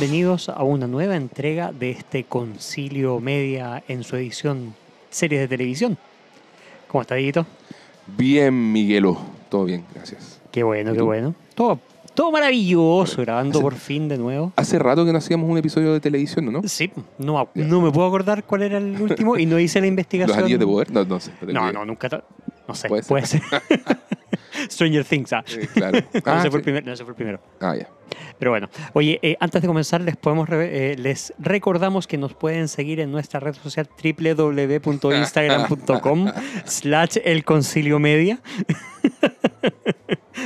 bienvenidos a una nueva entrega de este Concilio Media en su edición series de televisión. ¿Cómo está, Dieguito? Bien, Miguelo. Todo bien, gracias. Qué bueno, ¿Y qué bueno. Todo, todo maravilloso, grabando hace- por fin de nuevo. Hace rato que no hacíamos un episodio de televisión, ¿no? Sí, no, no me puedo acordar cuál era el último y no hice la Los investigación. anillos de poder. No, no sé. No, no, nunca. No sé, Puede puede ser. Stranger Things, ah. Eh, claro. No, Ah, ese fue el sí. primer- no, ese fue el primero. Ah, ya. Pero bueno, oye, eh, antes de comenzar les podemos re- eh, les recordamos que nos pueden seguir en nuestra red social www.instagram.com slash el concilio media.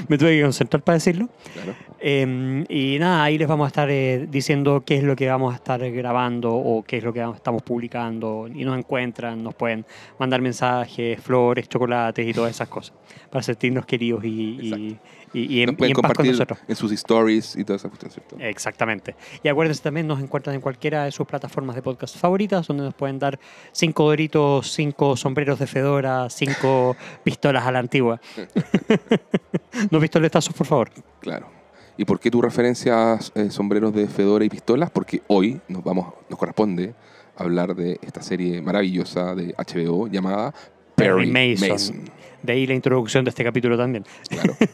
Me tuve que concentrar para decirlo. Claro. Eh, y nada, ahí les vamos a estar eh, diciendo qué es lo que vamos a estar grabando o qué es lo que estamos publicando. Y nos encuentran, nos pueden mandar mensajes, flores, chocolates y todas esas cosas para sentirnos queridos y, y, y- y en, pueden paz con compartir nosotros. en sus stories y toda esa cuestión, ¿cierto? Exactamente. Y acuérdense también, nos encuentran en cualquiera de sus plataformas de podcast favoritas, donde nos pueden dar cinco doritos, cinco sombreros de Fedora, cinco pistolas a la antigua. no pistoletazos, por favor. Claro. ¿Y por qué tu referencia a eh, sombreros de Fedora y pistolas? Porque hoy nos vamos, nos corresponde hablar de esta serie maravillosa de HBO llamada Perry Perry Mason. Mason. De ahí la introducción de este capítulo también. Claro.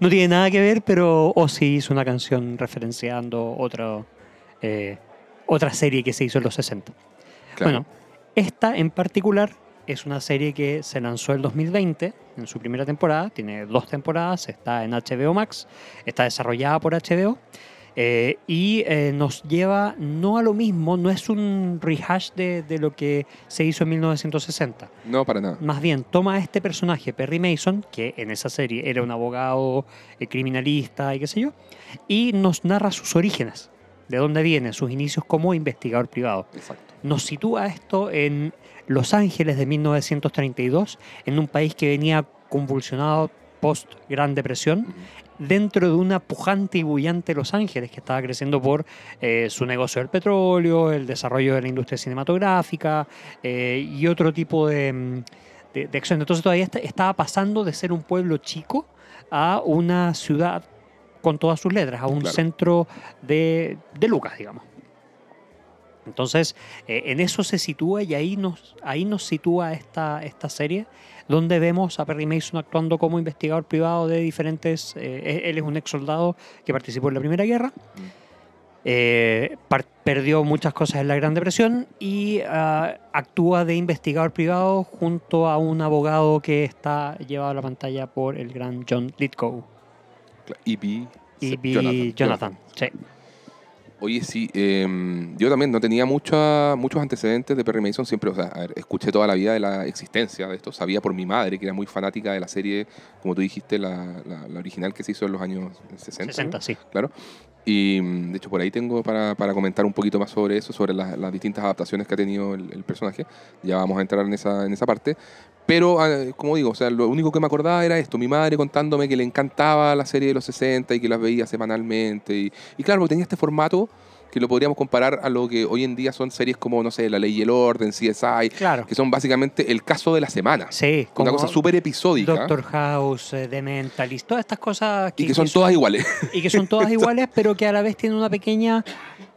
No tiene nada que ver, pero Ozzy hizo una canción referenciando otro, eh, otra serie que se hizo en los 60. claro. Bueno, esta en particular es una serie que se lanzó el 2020 en su primera temporada, tiene dos temporadas, está en HBO Max, está desarrollada por HBO eh, y eh, nos lleva no a lo mismo, no es un rehash de, de lo que se hizo en 1960. No, para nada. Más bien, toma a este personaje, Perry Mason, que en esa serie era un abogado eh, criminalista y qué sé yo, y nos narra sus orígenes, de dónde viene, sus inicios como investigador privado Exacto. nos sitúa esto en Los Ángeles de 1932, en un país que venía convulsionado post Gran Depresión, dentro de una pujante y bullante Los Ángeles que estaba creciendo por eh, su negocio del petróleo, el desarrollo de la industria cinematográfica eh, y otro tipo de, mm, de, de acción. Entonces todavía está- estaba pasando de ser un pueblo chico a una ciudad con todas sus letras, a un Claro. centro de, de Lucas, digamos. Entonces, eh, en eso se sitúa y ahí nos, ahí nos sitúa esta, esta serie, donde vemos a Perry Mason actuando como investigador privado de diferentes... eh, él es un ex soldado que participó en la Primera Guerra, eh, perdió muchas cosas en la Gran Depresión y ah, actúa de investigador privado junto a un abogado que está llevado a la pantalla por el gran John Lithgow. E.B. Y vi Jonathan. Sí. Oye, sí, eh, yo también no tenía mucha- muchos antecedentes de Perry Mason, siempre, o sea, ver, escuché toda la vida de la existencia de esto, sabía por mi madre que era muy fanática de la serie, como tú dijiste, la, la- la original que se hizo en los años 60. 60, ¿no? sí. Claro. Y mm, de hecho por ahí tengo para, para comentar un poquito más sobre eso, sobre las, distintas adaptaciones que ha tenido el, personaje. Ya vamos a entrar en esa, en esa parte. Pero, ah, como digo, o sea, lo único que me acordaba era esto, mi madre contándome que le encantaba la serie de los 60 y que las veía semanalmente. Y, y claro, tenía este formato que lo podríamos comparar a lo que hoy en día son series como, no sé, La Ley y el Orden, CSI, Claro. que son básicamente el caso de la semana. Sí, Una cosa súper episódica Doctor House, eh, The Mentalist, todas estas cosas y que son todas iguales. y que son todas iguales, pero que a la vez tienen una pequeña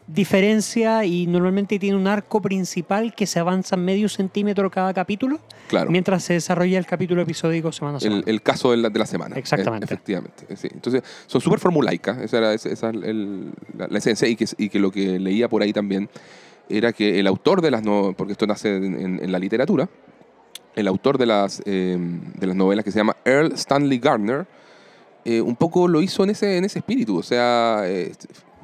diferencia y normalmente tiene un arco principal que se avanza medio centímetro cada capítulo, claro. mientras se desarrolla el capítulo episódico semana a semana. el, el caso de la, de la semana. Exactamente. Eh, efectivamente. eh, sí. Entonces, son súper formulaicas. Esa era esa- esa es el- la, la esencia. Y que, y que lo que leía por ahí también era que el autor de las novelas, porque esto nace en, en- en la literatura, el autor de las, eh, de las novelas que se llama Earl Stanley Gardner, eh, un poco lo hizo en ese, en ese espíritu. O sea, eh,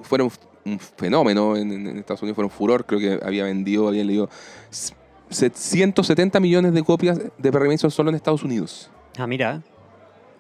fueron un fenómeno en, en Estados Unidos, fueron furor. Creo que había vendido, había leído 170 millones de copias de Perry Mason solo en Estados Unidos. Ah, mira.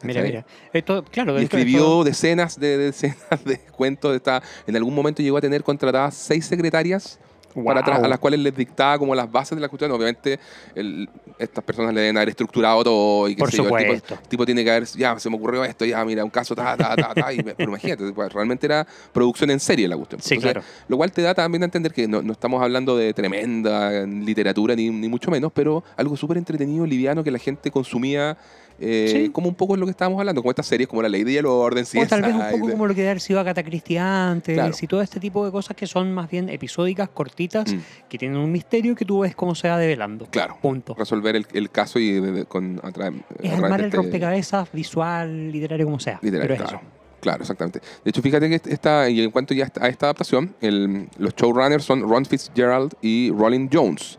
Mira, mira. Esto, claro, Y escribió esto- decenas de, decenas de cuentos. Está, en algún momento llegó a tener contratadas seis secretarias para atrás, Wow. a las cuales les dictaba como las bases de la cuestión. Obviamente, el- estas personas le deben haber estructurado todo y qué Por el tipo-. El tipo, tiene que haber, ya, se me ocurrió esto, ya, mira, un caso, ta, ta, ta, ta. y pero imagínate, pues, realmente era producción en serie la cuestión. Sí, Entonces, claro. Lo cual te da también a entender que no, no estamos hablando de tremenda literatura, ni, ni mucho menos, pero algo súper entretenido, liviano, que la gente consumía eh, Sí. como un poco es lo que estábamos hablando, como estas series como La Ley y el Orden, O tal vez un poco de- como lo que debe haber sido Agatha Christie antes Claro. y todo este tipo de cosas que son más bien episódicas, cortitas, Mm. que tienen un misterio que tú ves cómo se va develando. Claro. Punto. resolver el, el caso y de- de- con a tra- Es armar de el este- rompecabezas visual, literario, como sea. Pero es claro. eso. Claro, exactamente. De hecho, fíjate que esta, y en cuanto ya a esta adaptación, el- los showrunners son Ron Fitzgerald y Rolling Jones.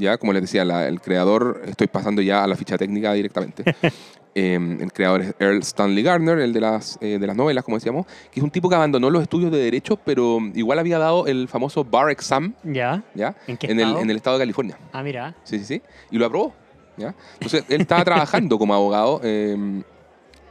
Ya, como les decía, la- el creador, estoy pasando ya a la ficha técnica directamente. Eh, el creador es Earl Stanley Gardner, el de las, eh, de las novelas, como decíamos, que es un tipo que abandonó los estudios de Derecho, pero igual había dado el famoso Bar Exam, ¿Ya? ¿ya? ¿En qué el, estado? en el estado de California. Ah, mira. Sí, sí, sí. Y lo aprobó. ¿ya? Entonces, él estaba trabajando como abogado eh,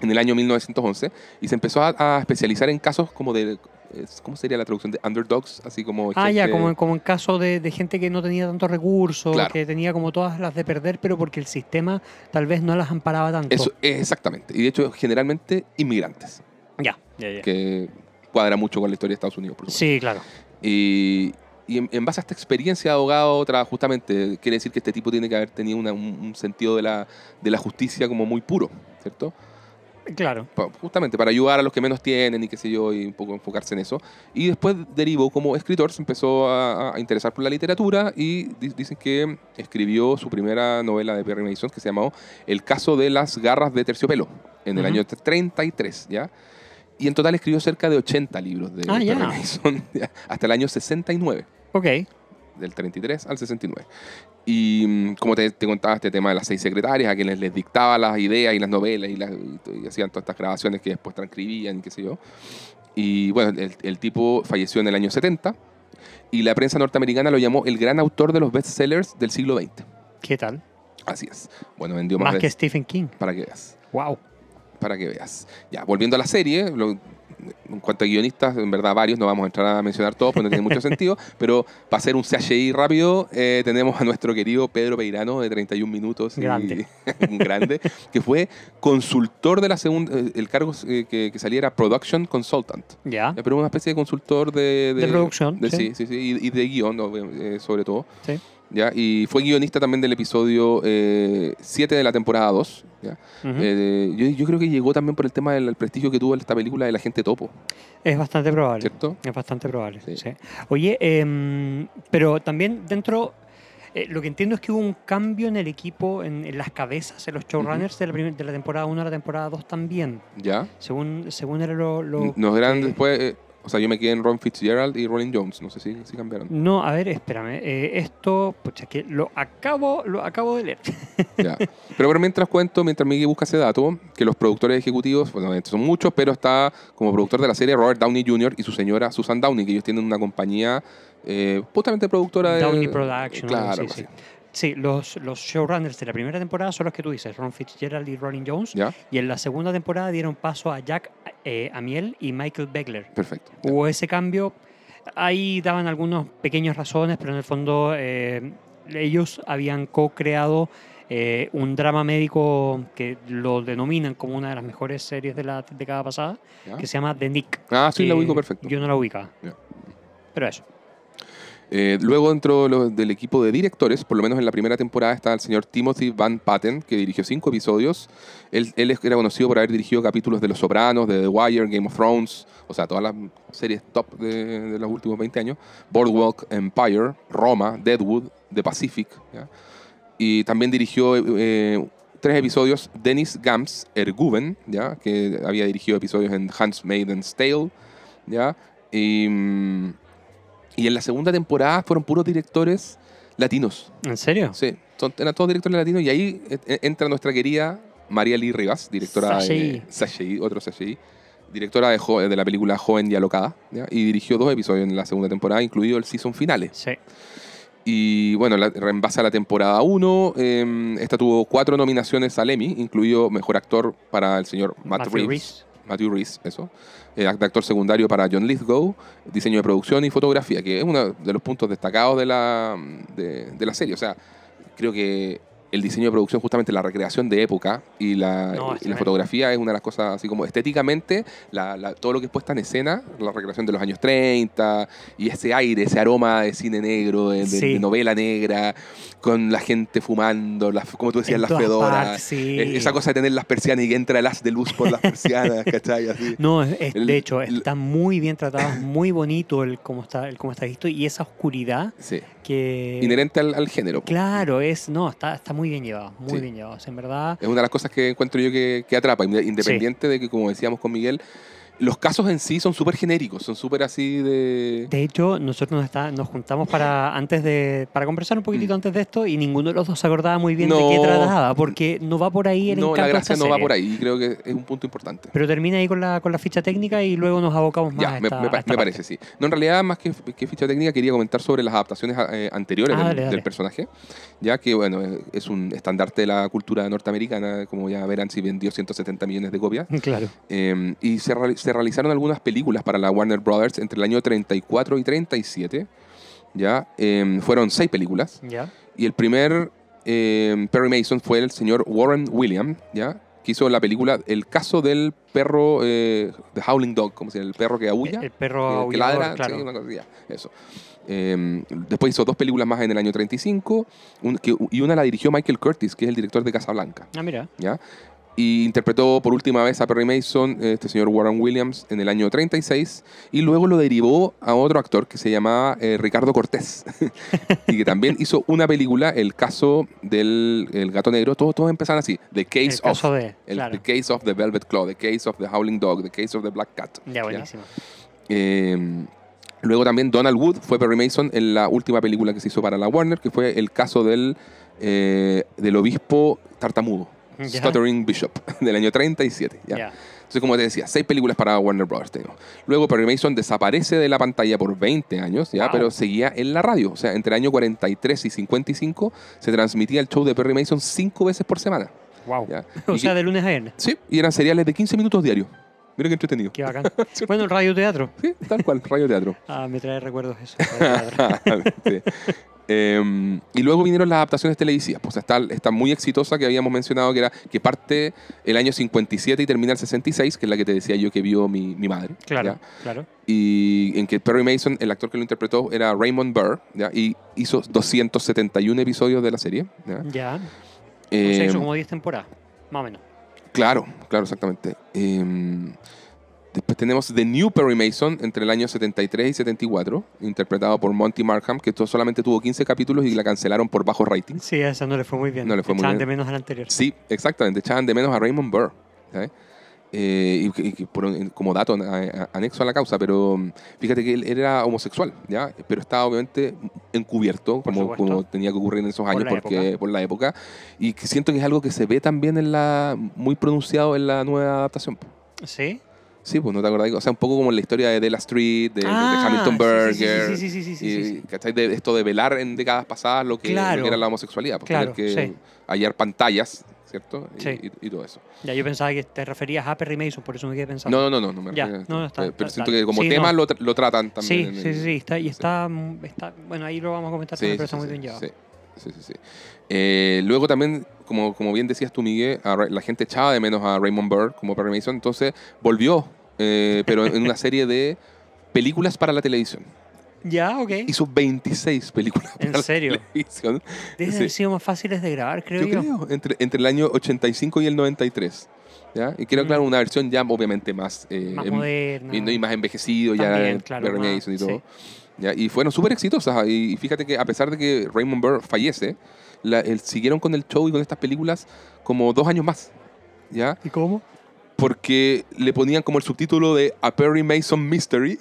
en el año 1911 y se empezó a, a especializar en casos como de. Es- ¿Cómo sería la traducción de underdogs? Así como. Ah, ya, gente- como, como en caso de, de gente que no tenía tantos recursos, Claro. que tenía como todas las de perder, pero porque el sistema tal vez no las amparaba tanto. Eso, exactamente. Y de hecho, generalmente inmigrantes, Ya, ya, ya. que cuadra mucho con la historia de Estados Unidos, por supuesto. Sí, claro. Y, y en, en base a esta experiencia de abogado, justamente quiere decir que este tipo tiene que haber tenido una- un, un sentido de la, de la justicia como muy puro, ¿cierto? Claro. justamente para ayudar a los que menos tienen y qué sé yo, y un poco enfocarse en eso. Y después derivó como escritor, se empezó a, a interesar por la literatura y di- dicen que escribió su primera novela de Perry Mason que se llamó El caso de las garras de terciopelo en el Ujú. año 33, ¿ya? Y en total escribió cerca de 80 libros de Ah, Perry. Mason hasta el año 69 Ok. del 33 al 69. Y mm, como te, te contaba este tema de las seis secretarias, a quienes les dictaba las ideas y las novelas y, las- y hacían todas estas grabaciones que después transcribían qué sé yo. Y bueno, el, el tipo falleció en el año 70 y la prensa norteamericana lo llamó el gran autor de los bestsellers del siglo XX. ¿Qué tal? Así es. Bueno, vendió más, Más que Stephen King. para que veas Wow. para que veas. Ya, volviendo a la serie, lo- en cuanto a guionistas, en verdad varios, no vamos a entrar a mencionar todos porque no tiene mucho sentido, pero para hacer un CHI rápido, eh, tenemos a nuestro querido Pedro Peirano de 31 minutos. y- Grande. un grande, que fue consultor de la segunda, eh, el cargo eh, que, que salía era Production Consultant. Ya. Pero una especie de consultor de... De producción, de- sí. sí, sí, y, y de guion. Eh, sobre todo. Sí. ¿Ya? Y fue guionista también del episodio 7 de la temporada 2. ¿ya? Eh, yo, yo creo que llegó también por el tema del prestigio que tuvo esta película de la gente topo, Es bastante probable. ¿cierto? Es bastante probable. Sí. sí. Oye, em, pero también dentro. eh, lo que entiendo es que hubo un cambio en el equipo, en, en las cabezas, en los showrunners de, la primer- de la temporada 1 a la temporada 2 también. ¿Ya? Según, según era lo. lo Nos eran después, eh, o sea, yo me quedé en Ron Fitzgerald y Rolling Jones, no sé si, si cambiaron. No, a ver, espérame. eh, esto, pucha, que lo acabo, lo acabo de leer. Ya. Pero por mientras cuento, mientras Miguel busca ese dato, que los productores ejecutivos, bueno, estos son muchos, pero está como productor de la serie Robert Downey Jr. y su señora Susan Downey, que ellos tienen una compañía eh, justamente productora de... Downey Production, Claro, sí, sí. Sí, los, los showrunners de la primera temporada son los que tú dices, Ron Fitzgerald y Rolling Jones. ¿Ya? Y en la segunda temporada dieron paso a Jack eh, Amiel y Michael Begler. Perfecto. Ya. Hubo ese cambio. Ahí daban algunas pequeñas razones, pero en el fondo eh, ellos habían co-creado eh, un drama médico que lo denominan como una de las mejores series de la década pasada, ¿Ya? que se llama The Nick. Ah, sí, la ubico perfecto. Yo no la ubicaba. Ya. Pero eso. Eh, luego dentro del equipo de directores, por lo menos en la primera temporada, está el señor Timothy Van Patten, que dirigió cinco episodios. Él, él era conocido por haber dirigido capítulos de Los Sopranos, de The Wire, Game of Thrones, o sea, todas las series top de, los últimos 20 años. Boardwalk Empire, Roma, Deadwood, The Pacific. Y también dirigió eh, tres episodios, Dennis Gams Erguven, ¿ya? que había dirigido episodios en Handmaid's Tale. ¿ya? Y... mm, y en la segunda temporada fueron puros directores latinos. ¿En serio? Sí, son- eran todos directores latinos. Y ahí eh, eh, entra nuestra querida María Lee Rivas, directora de Sachei, otro Sachei, directora de, la película Joven y Alocada. ¿ya? Y dirigió dos episodios en la segunda temporada, incluido el season finale. Sí. Y bueno, la- en base a la temporada 1, eh, esta tuvo cuatro nominaciones al Emmy, incluido Mejor Actor para el señor Matt Matthew Reeves. Reeves. Matthew Reeves, eso. Eh, act- actor secundario para John Lithgow, diseño de producción y fotografía, que es uno de los puntos destacados de la, de, de la serie. O sea, creo que el diseño de producción, justamente la recreación de época y la, No, es y la tremendo. fotografía es una de las cosas así como estéticamente, la- la- todo lo que es puesta en escena, la recreación de los años 30 y ese aire, ese aroma de cine negro, de, de- Sí. de novela negra, con la gente fumando, las, como tú decías, las fedoras. partes, sí. Esa cosa de tener las persianas y que entra el haz de luz por las persianas, ¿cachai? Así. No, es- El- de hecho, el- está muy bien tratado, muy bonito el cómo está, el cómo está visto y esa oscuridad Sí. que... Inherente al, al género. Claro, es, no, está, está muy bien llevado, muy Sí. bien llevado. O sea, en verdad, Es una de las cosas que encuentro yo que, que atrapa, inde- independiente de que, como decíamos con Miguel, los casos en sí son súper genéricos, son súper así de... de hecho, nosotros nos, está- nos juntamos para antes de para conversar un poquitito Mm. antes de esto y ninguno de los dos se acordaba muy bien de qué trataba, porque no va por ahí el No, encanto la gracia no va por ahí, y creo que es un punto importante. Pero termina ahí con la, con la ficha técnica y luego nos abocamos más Ya, a me, esta, me pa- a esta me parte. parece, sí. No, en realidad, más que, que ficha técnica, quería comentar sobre las adaptaciones eh, anteriores Ah, del, dale, dale. del personaje, ya que, bueno, eh, es un estandarte de la cultura norteamericana, como ya verán, si vendió 170 millones de copias. Claro. Eh, y se, reali- se realizaron algunas películas para la Warner Brothers entre el año 34 y 37. ¿ya? Eh, fueron seis películas. Ya. Y el primer eh, Perry Mason fue el señor Warren Williams, ¿ya? que hizo la película El caso del perro, eh, The Howling Dog, como se llama, el perro que aúlla. El, el perro que- ladra, claro. sí, una cosa así, ya, eso. Eh, después hizo dos películas más en el año 35 un- que- y una la dirigió Michael Curtis, que es el director de Casablanca. Ah, mira. ¿ya? Y interpretó por última vez a Perry Mason, este señor Warren Williams, en el año 36, y luego lo derivó a otro actor que se llamaba eh, Ricardo Cortés, y que también hizo una película, El caso del el gato negro, todos, todos empezaron así, The Case El of... de. el- claro. The Case of the Velvet Claw, The Case of the Howling Dog, The Case of the Black Cat. Ya, buenísimo. Eh, luego también Donald Wood fue Perry Mason en la última película que se hizo para la Warner, que fue el caso del, eh, del obispo tartamudo, Ya. Stuttering Bishop, del año 37. ¿ya? Ya. Entonces, como te decía, seis películas para Warner Brothers. tenemos. Luego Perry Mason desaparece de la pantalla por 20 años, ¿ya? Wow. pero seguía en la radio. O sea, entre el año 43 y 55 se transmitía el show de Perry Mason cinco veces por semana. Wow. ¿ya? O Y sea, de lunes a viernes. sí, y eran seriales de 15 minutos diarios. Mira qué entretenido. Qué bacán. bueno, el radio teatro. Sí, tal cual, radio teatro. Ah, me trae recuerdos eso. radio teatro. Sí. Eh, y luego vinieron las adaptaciones televisivas. Pues está, está muy exitosa que habíamos mencionado, que era que parte el año 57 y termina el 66, que es la que te decía yo que vio mi, mi madre. Claro, ¿ya? claro. Y en que Perry Mason, el actor que lo interpretó, era Raymond Burr, ¿ya? y hizo 271 episodios de la serie. ¿ya? Ya. o Eh, sea, hizo como 10 temporadas. Más o menos. Claro, claro, exactamente. Eh, después tenemos The New Perry Mason entre el año 73 y 74, interpretado por Monty Markham, que esto solamente tuvo 15 capítulos y la cancelaron por bajo rating. Sí, a esa no le fue muy bien. No le fue muy Echaban bien. de menos al anterior. Sí, exactamente. Echaban de menos a Raymond Burr. ¿sabes? Eh, y, que- y que por como dato a- a- anexo a la causa, pero mm, fíjate que él, él era homosexual, ¿ya? pero estaba obviamente encubierto, como, como tenía que ocurrir en esos Por años la porque, época. por la época. Y que siento que es algo que se ve también en la muy pronunciado en la nueva adaptación. ¿Sí? Sí, pues no te acordás. O sea, un poco como en la historia de Della Street, de, de- de Ah, Hamilton Burger. Sí, sí, sí, sí, y. De esto de velar en décadas pasadas lo que, Claro. lo que era la homosexualidad. Porque Claro, que sí. hallar pantallas, ¿cierto? Y, Sí. y- y todo eso. Ya, yo pensaba que te referías a Perry Mason, por eso me quedé pensando. No, no, no, no me Ya, no, está- Pero está- siento está. que como Sí, tema no. lo, tra- lo tratan también. Sí, sí, sí, sí, está, y sí. está, está, bueno, ahí lo vamos a comentar también, pero está muy bien llevado. Sí, sí, sí. Eh, luego también, como, como bien decías tú, Miguel, la gente echaba de menos a Raymond Burr como Perry Mason, entonces volvió, eh, pero en una serie de películas para la televisión. Ya, ok. Hizo 26 películas ¿En para serio? la televisión. Deben sí. haber sido más fáciles de grabar, creo Yo yo. creo, entre, entre el año 85 y el 93. ¿ya? Y creo, Mm. claro, una versión ya obviamente más, eh, Más em- moderna. y, no- y más envejecido ya También, claro, Perry más, Mason y sí. todo. ¿ya? Y fueron súper exitosas. Y fíjate que a pesar de que Raymond Burr fallece, la- el- siguieron con el show y con estas películas como dos años más. ¿Ya? ¿Y cómo? Porque le ponían como el subtítulo de A Perry Mason Mystery.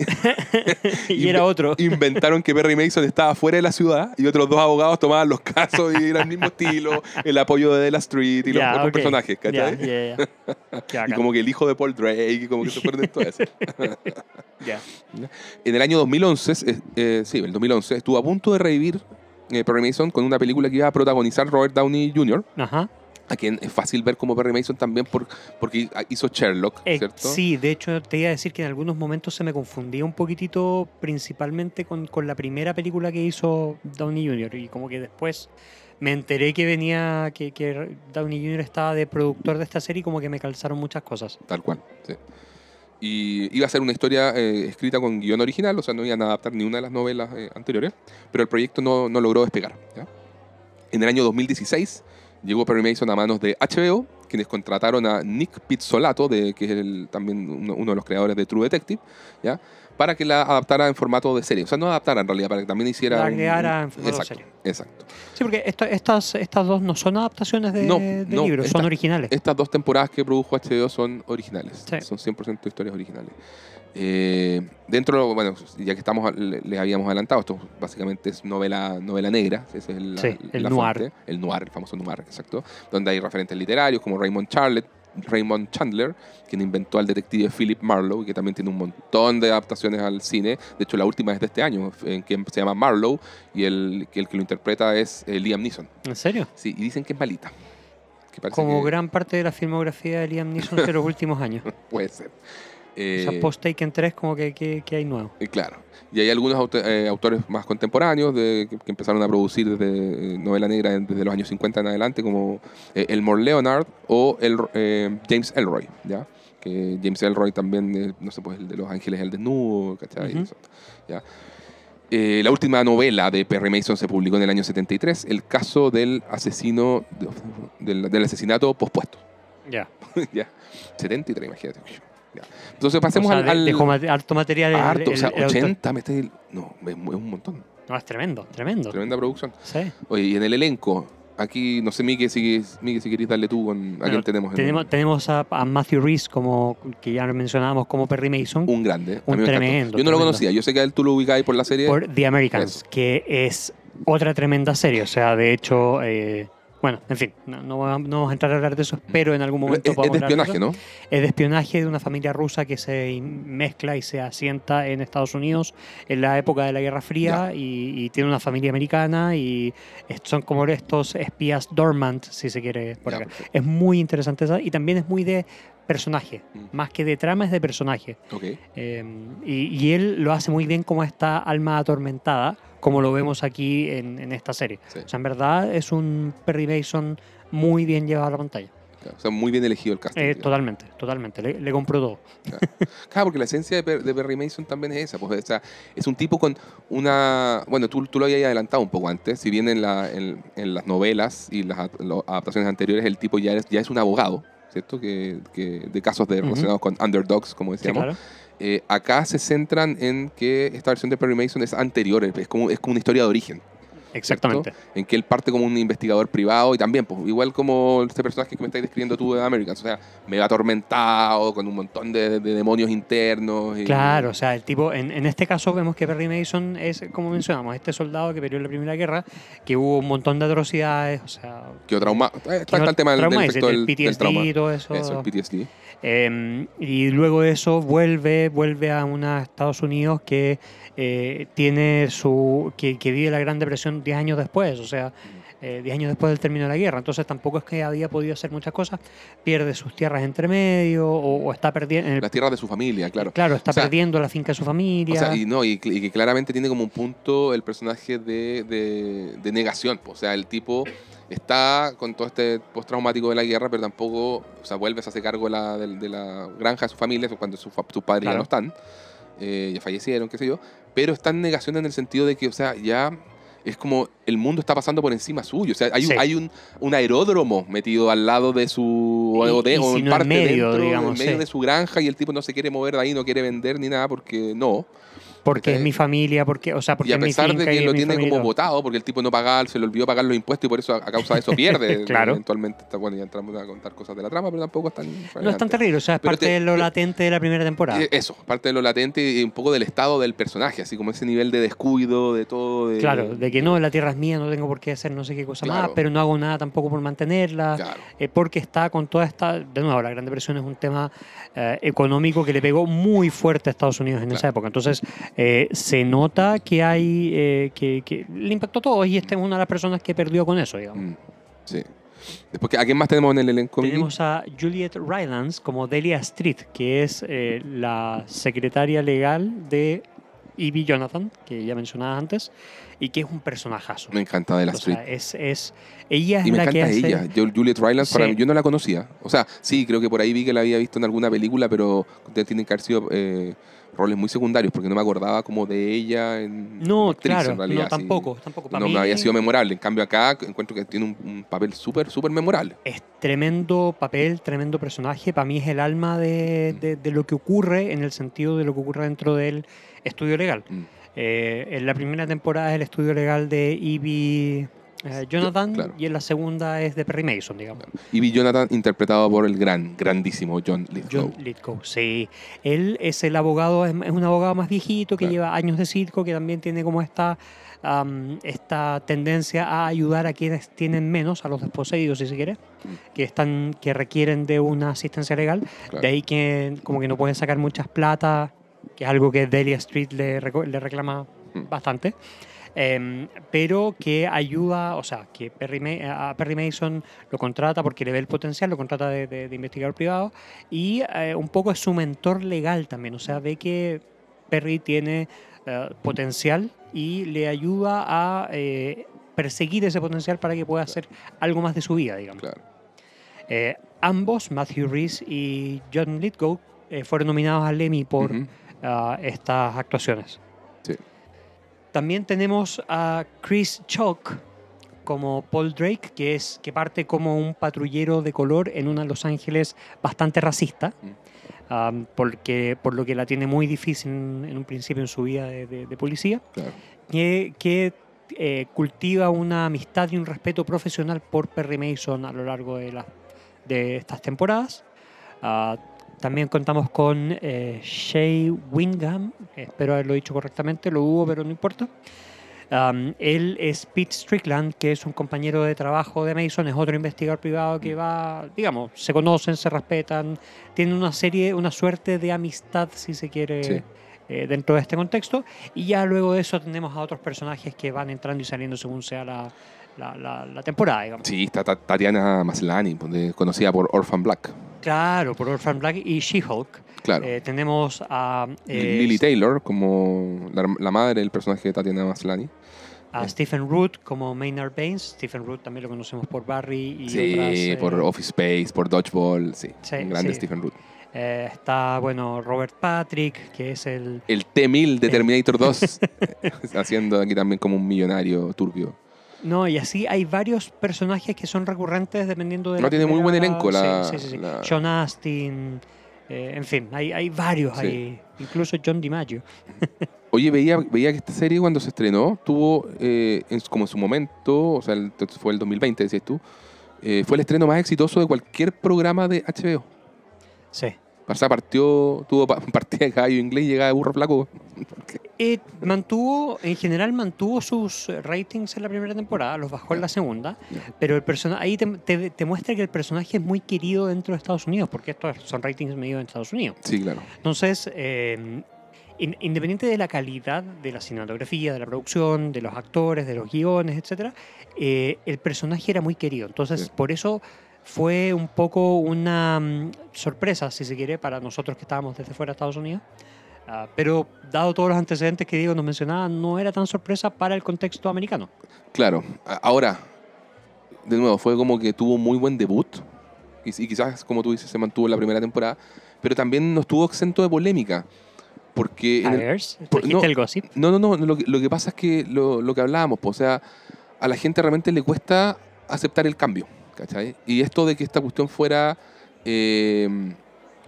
y era otro. Inventaron que Perry Mason estaba fuera de la ciudad y otros dos abogados tomaban los casos y era el mismo estilo, el apoyo de Della Street y los otros personajes, ¿cachai? Y como que el hijo de Paul Drake y como que se fueron de todo eso. Ya. En el año 2011, eh, eh, sí, el 2011, estuvo a punto de revivir eh, Perry Mason con una película que iba a protagonizar Robert Downey Jr., Ajá. A quien es fácil ver como Perry Mason también por, porque hizo Sherlock, Eh, ¿cierto? sí, de hecho te iba a decir que en algunos momentos se me confundía un poquitito, principalmente con, con la primera película que hizo Downey Jr. Y como que después me enteré que venía, que, que Downey Jr. estaba de productor de esta serie y como que me calzaron muchas cosas. Tal cual, sí. Y iba a ser una historia eh, escrita con guion original, o sea, no iban a adaptar ni una de las novelas eh, anteriores, pero el proyecto no, no logró despegar. ¿ya? En el año 2016 llegó Perry Mason a manos de HBO, quienes contrataron a Nick Pizzolato, de, que es también uno, uno de los creadores de True Detective, ¿ya? Para que la adaptara en formato de serie. O sea, no adaptara en realidad, para que también hiciera... La agregara en formato de exacto, serie. Exacto. Sí, porque esto- estas, estas dos no son adaptaciones de, No, de no, libros, esta- son originales. Estas dos temporadas que produjo HBO son originales, Sí. son 100% historias originales. Eh, dentro, bueno, ya que estamos, le- les habíamos adelantado, esto básicamente es novela, novela negra, ese es el, la- Sí, el la noir. fuente, el noir, el famoso noir, exacto, donde hay referentes literarios como Raymond Charlotte, Raymond Chandler, quien inventó al detective Philip Marlowe, que también tiene un montón de adaptaciones al cine. De hecho, la última es de este año, en que se llama Marlowe, y el que, el que lo interpreta es eh, Liam Neeson. ¿En serio? Sí, y dicen que es malita. Que Como que gran parte de la filmografía de Liam Neeson de los últimos años. Puede ser. O sea, Eh, post Taken 3 como que, que, que hay nuevo. Eh, Claro. Y hay algunos eh, autores más contemporáneos de, que, que empezaron a producir desde eh, novela negra en- desde los años 50 en adelante, como eh, Elmore Leonard o el, eh, James Elroy, ¿ya? Que James Elroy también, eh, no sé, pues el de Los Ángeles el Desnudo, ¿cachai? Ujú. Eso, ¿ya? Eh, la última novela de Perry Mason se publicó en el año 73, el caso del asesino, del, del asesinato pospuesto. Ya. ya. 73, imagínate. Entonces pasemos O sea, al... dejó harto material. el- harto, o el- sea, el autor. 80, me estoy... No, es, un montón. No, es tremendo, tremendo. Tremenda producción. Sí. Oye, y en el elenco, aquí, no sé, Mike, si, Mike, si querés darle tú con... ¿A Bueno, quién tenemos? en- Tenemos, tenemos a, a Matthew Reese, como, que ya lo mencionábamos, como Perry Mason, Un grande. Un tremendo, Yo no lo conocía. Yo sé que a él tú lo ubicabas por la serie. por The Americans, Eso. que es otra tremenda serie. O sea, de hecho, eh, bueno, en fin, no, no va- no vamos a entrar a hablar de eso, pero en algún es, momento es podamos de de espionaje, eso. ¿no? Es de espionaje de una familia rusa que se mezcla y se asienta en Estados Unidos en la época de la Guerra Fría y, y tiene una familia americana y es- son como estos espías dormant, si se quiere por Ya, acá. perfecto. Es muy interesante esa y también es muy de personaje, Mm. más que de trama es de personaje. Ok. Eh, y, y él lo hace muy bien como esta alma atormentada, como lo vemos aquí en, en esta serie. Sí. O sea, en verdad es un Perry Mason muy bien llevado a la pantalla. Claro, O sea, muy bien elegido el casting. Eh, totalmente, totalmente. Le, le compro todo. Claro, porque la esencia de, Per- de Perry Mason también es esa. Pues, o sea, es un tipo con una. Bueno, tú, tú lo habías adelantado un poco antes. Si bien en, la- en- en las novelas y las adaptaciones anteriores el tipo ya es, ya es un abogado, ¿cierto? Que, que- de casos de, relacionados con underdogs, como Sí, decíamos. claro. Eh, acá se centran en que esta versión de Perry Mason es anterior, es como, es como una historia de origen. Exactamente. en que él parte como un investigador privado y también, pues, igual como este personaje que me estás describiendo tú de Americans, o sea, medio atormentado, con un montón de, de demonios internos. y- Claro, o sea, el tipo, en, en este caso vemos que Perry Mason es, como mencionamos, este soldado que en la Primera Guerra, que hubo un montón de atrocidades, o sea... Que trauma. eh, Está, el tema del, del efecto del del, del PTSD trauma. y todo eso. Eso, el PTSD. Eh, y luego de eso vuelve, vuelve a una Estados Unidos que eh, tiene su. Que, que vive la Gran Depresión 10 años después, o sea, eh, 10 años después del término de la guerra. Entonces tampoco es que había podido hacer muchas cosas. Pierde sus tierras entre medio, o, o está perdiendo. Las tierras de su familia, claro. Claro, está O sea, perdiendo la finca de su O familia. sea, y, no, y, que claramente tiene como un punto el personaje de, de- de negación. O sea, el tipo está con todo este postraumático de la guerra, pero tampoco, o sea, vuelve, se hace cargo de la, de, de la granja de su familia, cuando su sus padres ya no están, eh, ya fallecieron, qué sé yo, pero está en negación en el sentido de que, o sea, ya es como el mundo está pasando por encima suyo. O sea, hay, un, Sí. hay un, un aeródromo metido al lado de su. Y- o, de- y o en parte medio, dentro, digamos, en medio sí. de su granja y el tipo no se quiere mover de ahí, no quiere vender ni nada porque no. Porque es mi familia, porque, o sea, porque y a es mi pesar de y que lo tiene como votado, porque el tipo no pagaba, se le olvidó pagar los impuestos y por eso a, causa de eso pierde. Claro. Eventualmente, está, bueno, ya entramos a contar cosas de la trama, pero tampoco es tan. No es tan terrible, o sea, es Pero parte te- de lo pero- latente de la primera temporada. Eh, Eso, parte de lo latente y un poco del estado del personaje, así como ese nivel de descuido, de todo. De, Claro, de que no, la tierra es mía, no tengo por qué hacer no sé qué cosa Claro. más, pero no hago nada tampoco por mantenerla, Claro. eh, porque está con toda esta, de nuevo, la Gran Depresión es un tema eh, económico que le pegó muy fuerte a Estados Unidos en esa época, entonces eh, se nota que hay, eh, que, que le impactó a todos y esta es una de las personas que perdió con eso, digamos. Mm, Sí. Después, ¿a quién más tenemos en el elenco? Tenemos a Juliet Rylance como Delia Street, que es eh, la secretaria legal de Evie Jonathan, que ya mencionaba antes, y que es un personajazo. Me encanta de la O Street. sea, es, es, ella es Y me la que encanta hace... ella. Yo, Juliet Rylance, para Sí. mí, yo no la conocía. O sea, sí, creo que por ahí vi que la había visto en alguna película, pero tienen que haber sido eh, roles muy secundarios, porque no me acordaba como de ella en No, actriz, claro, en realidad, no, sí. tampoco, tampoco. Para No mí me había sido memorable. En cambio, acá encuentro que tiene un, un papel súper, súper memorable. es tremendo papel, tremendo personaje. Para mí es el alma de, Mm. de- de lo que ocurre en el sentido de lo que ocurre dentro del estudio legal. Mm. Eh, en la primera temporada es el estudio legal de Evie eh, Jonathan claro. y en la segunda es de Perry Mason, digamos. Y vi Jonathan interpretado por el gran, grandísimo John Lithgow. John Lithgow, sí. Él es el abogado, es, un abogado más viejito que Claro. lleva años de circo, que también tiene como esta, am, esta tendencia a ayudar a quienes tienen menos, a los desposeídos, si se quiere, que, están, que requieren de una asistencia legal. Claro. De ahí que como que no pueden sacar muchas plata, que es algo que Delia Street le, le reclama Mm. bastante. Em, pero que ayuda, o sea, que Perry Ma- a Perry Mason lo contrata porque le ve el potencial, lo contrata de, de- de investigador privado y eh, un poco es su mentor legal también, o sea, ve que Perry tiene eh, potencial y le ayuda a eh, perseguir ese potencial para que pueda hacer algo más de su vida, digamos. Claro. Eh, ambos, Matthew Rhys y John Lithgow, eh, fueron nominados al Emmy por Ujú. ah, estas actuaciones. Sí. También tenemos a Chris Chalk como Paul Drake, que, es, que parte como un patrullero de color en una Los Ángeles bastante racista, Mm. ah, porque, por lo que la tiene muy difícil en, en un principio en su vida de, de- de policía, Claro. que, que, eh, cultiva una amistad y un respeto profesional por Perry Mason a lo largo de, la- de estas temporadas. Ah, también contamos con eh, Shay Wingham, espero haberlo dicho correctamente, lo hubo, pero no importa. Um, él es Pete Strickland, que es un compañero de trabajo de Mason, es otro investigador privado que va, digamos, se conocen, se respetan, tienen una serie, una suerte de amistad, si se quiere, Sí. eh, dentro de este contexto. Y ya luego de eso tenemos a otros personajes que van entrando y saliendo según sea la, la, la- la temporada, digamos. Sí, está Ta- Tatiana Maslany, conocida por Orphan Black. Claro, por Orphan Black y She-Hulk. Claro. Eh, tenemos a, eh, Lily Taylor como la, la madre del personaje de Tatiana Maslany. a Stephen Root como Maynard Baines. Stephen Root también lo conocemos por Barry y Sí, otras, eh, por Office Space, por Dodgeball, sí. Sí, un grande sí. Stephen Root. eh, está, bueno, Robert Patrick, que es el... El T-1000 de Eh. Terminator 2, haciendo aquí también como un millonario turbio. No, y así hay varios personajes que son recurrentes dependiendo de... No, la tiene muy buen elenco la- Sí, sí, sí, la- John Astin, eh, en fin, hay, hay varios Sí. ahí. Incluso John DiMaggio. Oye, veía, veía que esta serie cuando se estrenó tuvo, eh, en como en su momento, o sea, el- fue el 2020, decías tú, eh, fue el estreno más exitoso de cualquier programa de HBO. Sí. O sea, partió, tuvo pa- partida de caballo inglés y llegaba de burro flaco. Eh, mantuvo, en general mantuvo sus eh, ratings en la primera temporada, los bajó en la segunda, pero el persona ahí te, te- te muestra que el personaje es muy querido dentro de Estados Unidos, porque estos son ratings medidos en Estados Unidos. Sí, claro. Entonces, eh, in- independiente de la calidad de la cinematografía, de la producción, de los actores, de los guiones, etc., el personaje era muy querido. Entonces, Sí. por eso fue un poco una mm, sorpresa, si se quiere, para nosotros que estábamos desde fuera de Estados Unidos. Ah, pero dado todos los antecedentes que Diego nos mencionaba, no era tan sorpresa para el contexto americano. Claro. A- Ahora, de nuevo, fue como que tuvo muy buen debut. Y, y quizás, como tú dices, se mantuvo en la primera temporada. Pero también no estuvo exento de polémica. Porque... por- trajiste no. el gossip. No, no, no. Lo que, lo que pasa es que lo, lo que hablábamos, pues, o sea, a la gente realmente le cuesta aceptar el cambio, ¿cachai? Y esto de que esta cuestión fuera eh,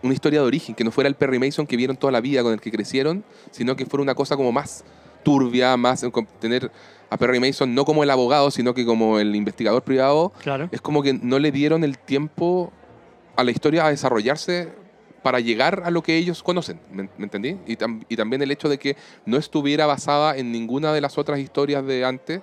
una historia de origen, que no fuera el Perry Mason que vieron toda la vida, con el que crecieron, sino que fuera una cosa como más turbia, más eh, tener a Perry Mason no como el abogado, sino que como el investigador privado, Claro. es como que no le dieron el tiempo a la historia a desarrollarse para llegar a lo que ellos conocen, ¿me, me entendí? Y, tam- y también el hecho de que no estuviera basada en ninguna de las otras historias de antes,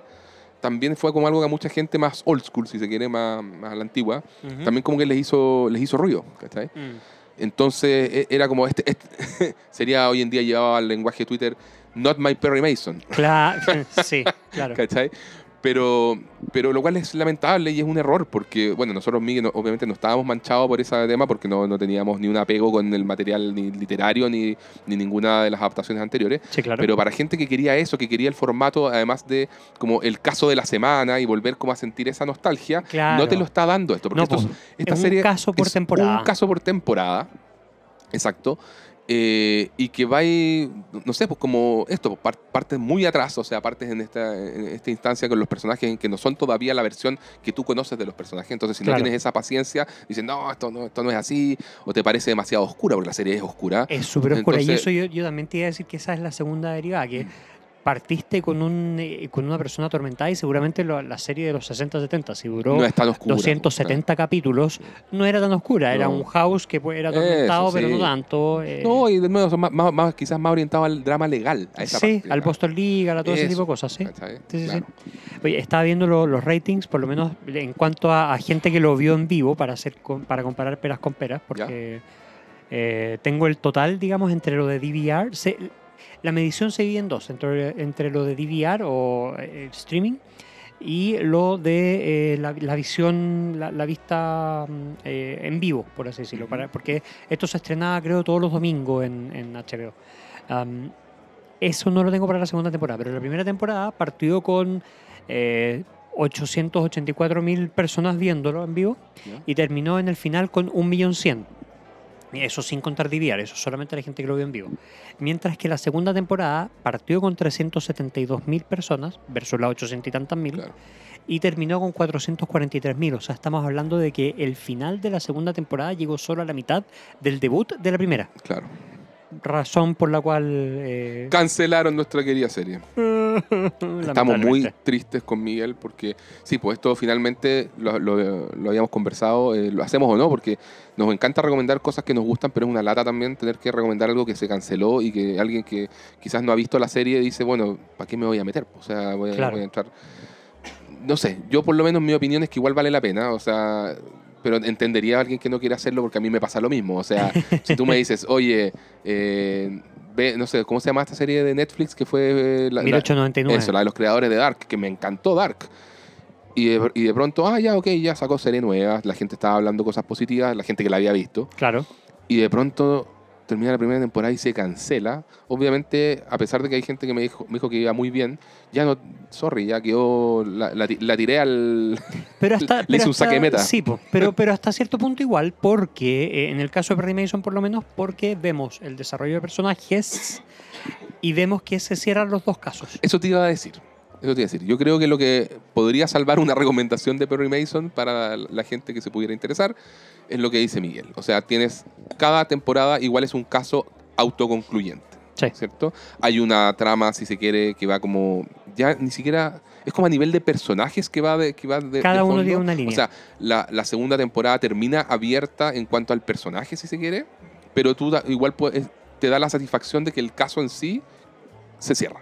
también fue como algo que a mucha gente más old school, si se quiere, más, más a la antigua, Ujú. también como que les hizo, les hizo ruido, ¿cachai? Mm. Entonces e- era como, este, este- sería hoy en día llevado al lenguaje de Twitter, not my Perry Mason, Claro, sí, claro. ¿cachai? Pero, pero lo cual es lamentable y es un error, porque, bueno, nosotros, Miguel, no- obviamente no estábamos manchados por ese tema porque no, no teníamos ni un apego con el material ni literario ni, ni ninguna de las adaptaciones anteriores. Sí, claro. Pero para gente que quería eso, que quería el formato, además de como el caso de la semana y volver como a sentir esa nostalgia, Claro. no te lo está dando esto. Porque No, esto es- esta Es un serie caso por es temporada. Un caso por temporada. Exacto. Eh, y que va ahí, no sé, pues como esto, par- partes muy atrás, o sea, partes en esta, en esta instancia con los personajes que no son todavía la versión que tú conoces de los personajes. Entonces, si Claro. no tienes esa paciencia, dices, no esto, no, esto no es así, o te parece demasiado oscura, porque la serie es oscura. Es súper oscura. y eso yo, yo también te iba a decir que esa es la segunda derivada, que partiste con, un, eh, con una persona atormentada y seguramente lo- la serie de los 60-70, si duró no es tan oscura. 270 capítulos, no era tan oscura. Era un house que pues, era atormentado, Eso, pero no tanto. eh, No, y de nuevo, son más, más- quizás más orientado al drama legal. A esa sí, parte, al. Boston League, a todo ese tipo de cosas, sí. Sí, sí, sí. Claro. Oye, estaba viendo lo- los ratings, por lo menos en cuanto a, a gente que lo vio en vivo, para, hacer, para comparar peras con peras, porque eh, tengo el total, digamos, entre lo de DVR. se- la medición se divide en dos, entre, entre lo de DVR o eh, streaming y lo de eh, la, la visión, la, la vista mm, eh, en vivo, por así decirlo, para- porque esto se estrenaba creo todos los domingos en, en HBO. Eso no lo tengo para la segunda temporada, pero la primera temporada partió con eh, 884 mil personas viéndolo en vivo y terminó en el final con 1.100.000. Eso sin contar DVR, eso solamente la gente que lo vio en vivo. Mientras que la segunda temporada partió con 372.000 personas versus las 800 y tantas mil Claro. y terminó con 443.000. O sea, estamos hablando de que el final de la segunda temporada llegó solo a la mitad del debut de la primera. Claro. Razón por la cual... eh, Cancelaron nuestra querida serie. Estamos muy tristes con Miguel porque, sí, pues esto finalmente lo, lo- lo habíamos conversado, eh, lo hacemos o no, porque nos encanta recomendar cosas que nos gustan, pero es una lata también tener que recomendar algo que se canceló y que alguien que quizás no ha visto la serie dice, bueno, ¿para qué me voy a meter? O sea, voy a, Claro. voy a entrar. No sé, yo por lo menos mi opinión es que igual vale la pena, o sea, pero entendería a alguien que no quiere hacerlo porque a mí me pasa lo mismo. O sea, si tú me dices, oye, eh, ve, no sé, ¿cómo se llama esta serie de Netflix que fue eh, la- la- 1899. eso, la de los creadores de Dark, que me encantó Dark. Y de, y de pronto, ah, ya, ok, ya sacó serie nueva, la gente estaba hablando cosas positivas, la gente que la había visto. Claro. Y de pronto termina la primera temporada y se cancela. Obviamente, a pesar de que hay gente que me dijo, me dijo que iba muy bien, ya no, sorry, ya quedó, la, la, la tiré al... Pero hasta, Le un hasta- saque meta. Sí, po, pero, pero hasta cierto punto igual, porque eh, en el caso de Perry Mason por lo menos, porque vemos el desarrollo de personajes y vemos que se cierran los dos casos. Eso te iba a decir. Eso te iba a decir. Yo creo que lo que podría salvar una recomendación de Perry Mason para la gente que se pudiera interesar es lo que dice Miguel. O sea, tienes cada temporada igual es un caso autoconcluyente. Sí. ¿Cierto? Hay una trama, si se quiere, que va como. Ya ni siquiera. Es como a nivel de personajes que va de. Que va de Cada de uno tiene una línea. O sea, la, la segunda temporada termina abierta en cuanto al personaje, si se quiere. Pero tú da- igual puedes- te da la satisfacción de que el caso en sí se cierra.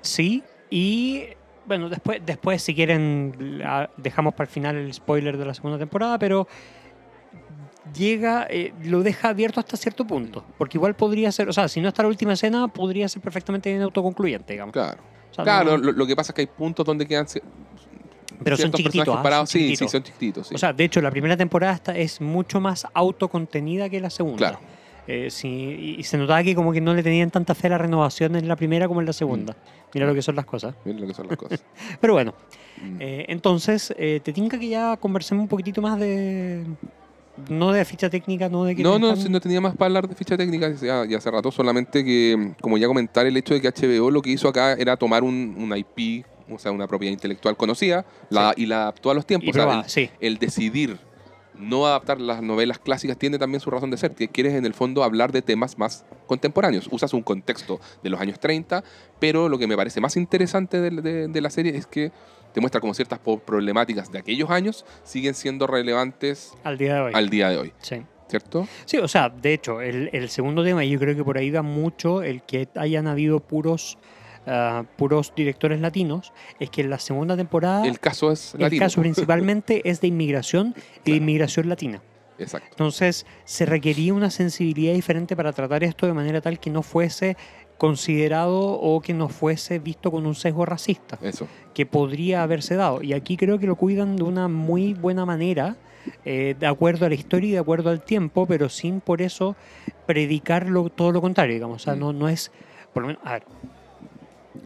Sí, y bueno, después, después si quieren, dejamos para el final el spoiler de la segunda temporada, pero llega, eh, lo deja abierto hasta cierto punto, porque igual podría ser, o sea, si no está la última escena, podría ser perfectamente bien autoconcluyente, digamos. Claro. O sea, Claro, no- lo, lo que pasa es que hay puntos donde quedan pero son chiquititos. ah, parados. son sí, chiquititos. sí, son chiquititos. sí. O sea, de hecho, la primera temporada está- es mucho más autocontenida que la segunda. claro. Eh, sí, y, se notaba que como que no le tenían tanta fe a la renovación en la primera como en la segunda. Mira lo que son las cosas. Miren lo que son las cosas. Pero bueno, Mm. eh, entonces, eh, te tinca que ya conversemos un poquitito más de... No de ficha técnica, no de que... No, no, están- no tenía más para hablar de ficha técnica ya, ya hace rato, solamente que, como ya comentar, el hecho de que HBO lo que hizo acá era tomar un, un IP, o sea, una propiedad intelectual conocida, la, y la adaptó a los tiempos. Y O sea, probada, el- sí. el decidir no adaptar las novelas clásicas tiene también su razón de ser, que quieres en el fondo hablar de temas más contemporáneos. Usas un contexto de los años 30, pero lo que me parece más interesante de, de- de la serie es que te muestra como ciertas problemáticas de aquellos años siguen siendo relevantes Al día de hoy. al día de hoy, Sí. ¿cierto? Sí, o sea, de hecho, el, el segundo tema, y yo creo que por ahí va mucho el que hayan habido puros, ah, puros directores latinos, es que en la segunda temporada El caso es el latino. caso principalmente es de inmigración y de inmigración latina. Exacto. Entonces, se requería una sensibilidad diferente para tratar esto de manera tal que no fuese considerado o que no fuese visto con un sesgo racista, Eso. que podría haberse dado. Y aquí creo que lo cuidan de una muy buena manera, eh, de acuerdo a la historia y de acuerdo al tiempo, pero sin por eso predicar lo- todo lo contrario, digamos. O sea, Mm. no, no es, por lo menos, a ver,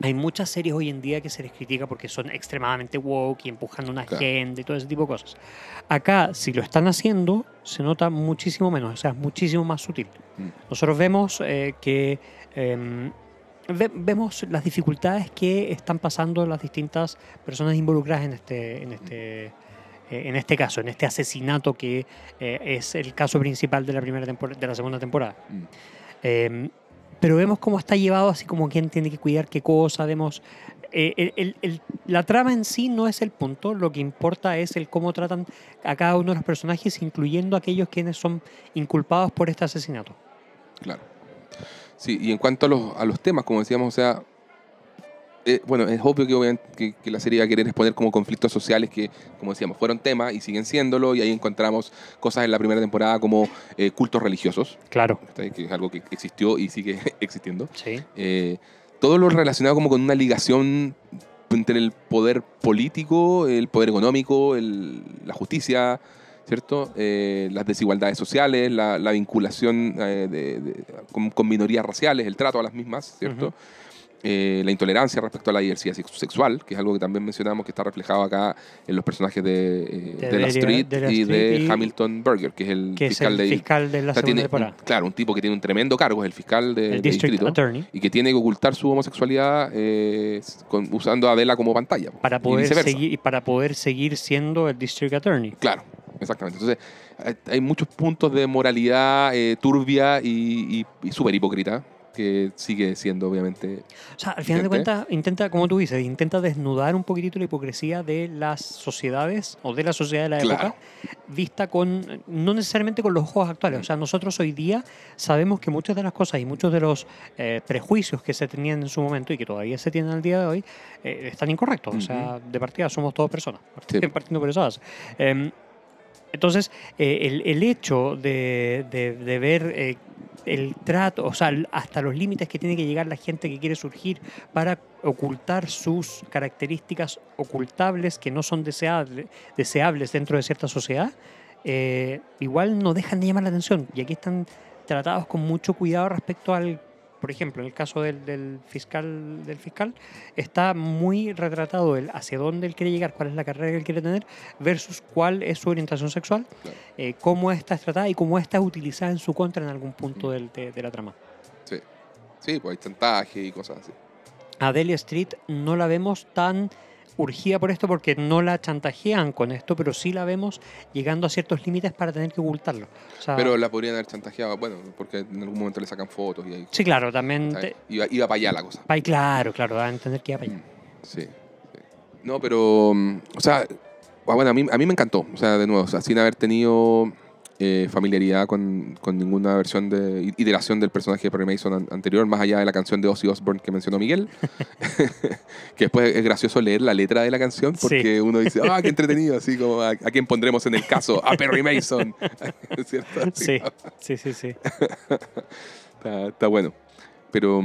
hay muchas series hoy en día que se les critica porque son extremadamente woke y empujando una Claro. agenda y todo ese tipo de cosas. Acá, si lo están haciendo, se nota muchísimo menos, o sea, es muchísimo más sutil. Mm. Nosotros vemos eh, que em, ve- vemos las dificultades que están pasando las distintas personas involucradas en este, en este, eh, en este caso, en este asesinato que eh, es el caso principal de la primera de la segunda temporada. Mm. Eh, pero vemos cómo está llevado, así como quién tiene que cuidar qué cosa, vemos... eh, el- el- el- la trama en sí no es el punto, lo que importa es el cómo tratan a cada uno de los personajes, incluyendo aquellos quienes son inculpados por este asesinato. Claro. Sí, y en cuanto a los, a los temas, como decíamos, o sea, eh, bueno, es obvio que, obviamente, que, que la serie va a querer exponer como conflictos sociales que, como decíamos, fueron tema y siguen siéndolo, y ahí encontramos cosas en la primera temporada como eh, cultos religiosos, Claro. que es algo que existió y sigue existiendo. Sí. Eh, todo lo relacionado como con una ligación entre el poder político, el poder económico, el- la justicia, ¿cierto? Eh, las desigualdades sociales, la, la vinculación eh, de- de- con, con minorías raciales, el trato a las mismas, ¿cierto? Eh, la intolerancia respecto a la diversidad sex- sexual, que es algo que también mencionamos que está reflejado acá en los personajes de, eh, De la Street y de y- Hamilton Burger, que es el Que es fiscal el de... fiscal de la o sea, tiene un- claro, un tipo que tiene un tremendo cargo, es el fiscal de, el de District distrito Attorney. y que tiene que ocultar su homosexualidad con- usando a Adela como pantalla. Para y poder, viceversa. seguir, y para poder seguir siendo el District Attorney. Claro, exactamente. Entonces, hay- hay muchos puntos de moralidad eh, turbia y, y, y súper hipócrita que sigue siendo, obviamente. O sea, al final de Gente. cuentas, intenta, como tú dices, intenta desnudar un poquitito la hipocresía de las sociedades o de la sociedad de la Claro. época, vista con, no necesariamente con los ojos actuales. O sea, nosotros hoy día sabemos que muchas de las cosas y muchos de los eh, prejuicios que se tenían en su momento y que todavía se tienen al día de hoy eh, están incorrectos. O sea, de partida somos todos personas, Sí. partiendo por eso. base. Entonces, eh, el, el hecho de, de- ver eh, el trato, o sea, hasta los límites que tiene que llegar la gente que quiere surgir para ocultar sus características ocultables que no son deseable- deseables dentro de cierta sociedad, eh, igual no dejan de llamar la atención. Y aquí están tratados con mucho cuidado respecto al, por ejemplo, en el caso del, del fiscal, del fiscal, está muy retratado el hacia dónde él quiere llegar, cuál es la carrera que él quiere tener, versus cuál es su orientación sexual, Claro. eh, cómo esta es tratada y cómo esta es utilizada en su contra en algún punto del- de, de la trama. Sí, sí pues hay chantaje y cosas así. A Delia Street no la vemos tan urgida por esto porque no la chantajean con esto, pero sí la vemos llegando a ciertos límites para tener que ocultarlo. O sea, Pero la podrían haber chantajeado, bueno, porque en algún momento le sacan fotos y ahí. sí, claro, también... Iba, iba para allá la cosa. Ay, claro, claro, da a entender que iba para allá. Sí, sí. No, pero, mm, o sea, ah, bueno, a mí, a mí me encantó, o sea, de nuevo, o sea, sin haber tenido eh, familiaridad con, con ninguna versión de iteración del personaje de Perry Mason an- anterior, más allá de la canción de Ozzy Osbourne que mencionó Miguel, que después es gracioso leer la letra de la canción porque Sí. uno dice, ah, qué entretenido, así como, ¿a, a quién pondremos en el caso? A Perry Mason, ¿cierto? Sí, sí, sí, sí. Está, está bueno. Pero,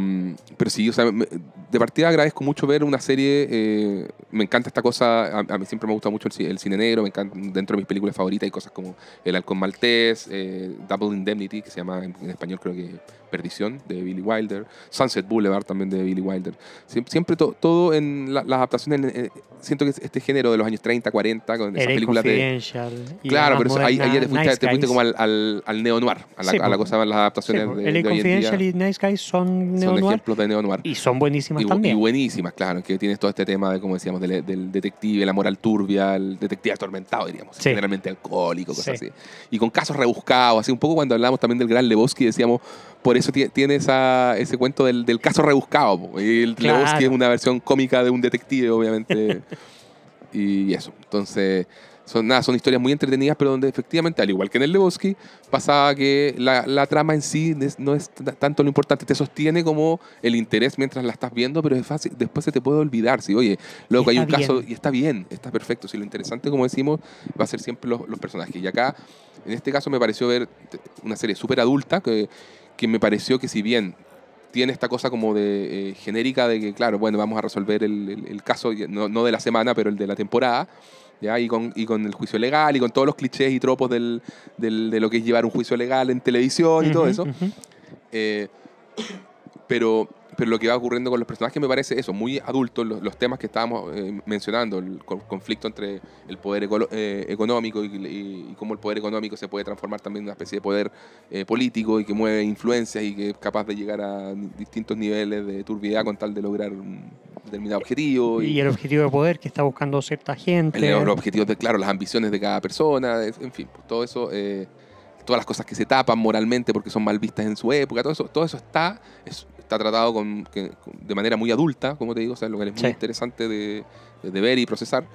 pero sí, o sea, de partida agradezco mucho ver una serie. eh, me encanta esta cosa. A, a mí siempre me gusta mucho el, el cine negro. Me encanta, dentro de mis películas favoritas hay cosas como El Halcón Maltés, eh, Double Indemnity, que se llama en, en español creo que Perdición, de Billy Wilder. Sunset Boulevard también de Billy Wilder. Siempre, siempre to- todo en la- las adaptaciones. eh, siento que este género de los años 30, 40, con esas LA películas de. Claro, la pero eso- ahí, te fuiste, Nice te fuiste como al, al, al neo-noir, a la, Sí, a la po. cosa, las Sí, adaptaciones po, de, de hoy en Confidential día y Nice Guys son son ejemplos de neo-noir. y son buenísimas Y, también. y buenísimas, claro, que tienes todo este tema de, como decíamos, del, del detective, la moral turbia, el detective atormentado, diríamos, Sí. generalmente alcohólico, cosas Sí. así. Y con casos rebuscados, así un poco cuando hablamos también del gran Lebowski, decíamos, por eso tie- tiene esa, ese cuento del, del caso rebuscado. Y el Claro. Lebowski es una versión cómica de un detective, obviamente. y eso. Entonces, son, nada, son historias muy entretenidas, pero donde efectivamente, al igual que en el Lebowski, pasaba que la, la trama en sí no es tanto lo importante, te sostiene como el interés mientras la estás viendo, pero es fácil, después se te puede olvidar. Si, oye, loco, hay un Está caso bien. y está bien, está perfecto. Si lo interesante, como decimos, va a ser siempre los, los personajes. Y acá, en este caso, me pareció ver una serie súper adulta que, que me pareció que, si bien tiene esta cosa como de eh, genérica de que, claro, bueno, vamos a resolver el, el- el caso, no, no de la semana, pero el de la temporada, ¿ya? Y con, y con el juicio legal y con todos los clichés y tropos del, del- de lo que es llevar un juicio legal en televisión y todo eso. Eh, pero, pero lo que va ocurriendo con los personajes me parece eso, muy adultos, los, los temas que estábamos eh, mencionando, el co- conflicto entre el poder eco- eh, económico y, y- y cómo el poder económico se puede transformar también en una especie de poder eh, político y que mueve influencias y que es capaz de llegar a distintos niveles de turbidez con tal de lograr un determinado objetivo. Y el objetivo de poder que está buscando cierta gente. el- los objetivos de, claro, las ambiciones de cada persona, en fin, pues, todo eso, eh, todas las cosas que se tapan moralmente porque son mal vistas en su época, todo eso, todo eso está, es- está tratado con, que- de manera muy adulta, como te digo, o sea, lo que es muy Sí. interesante de, de- ver y procesar.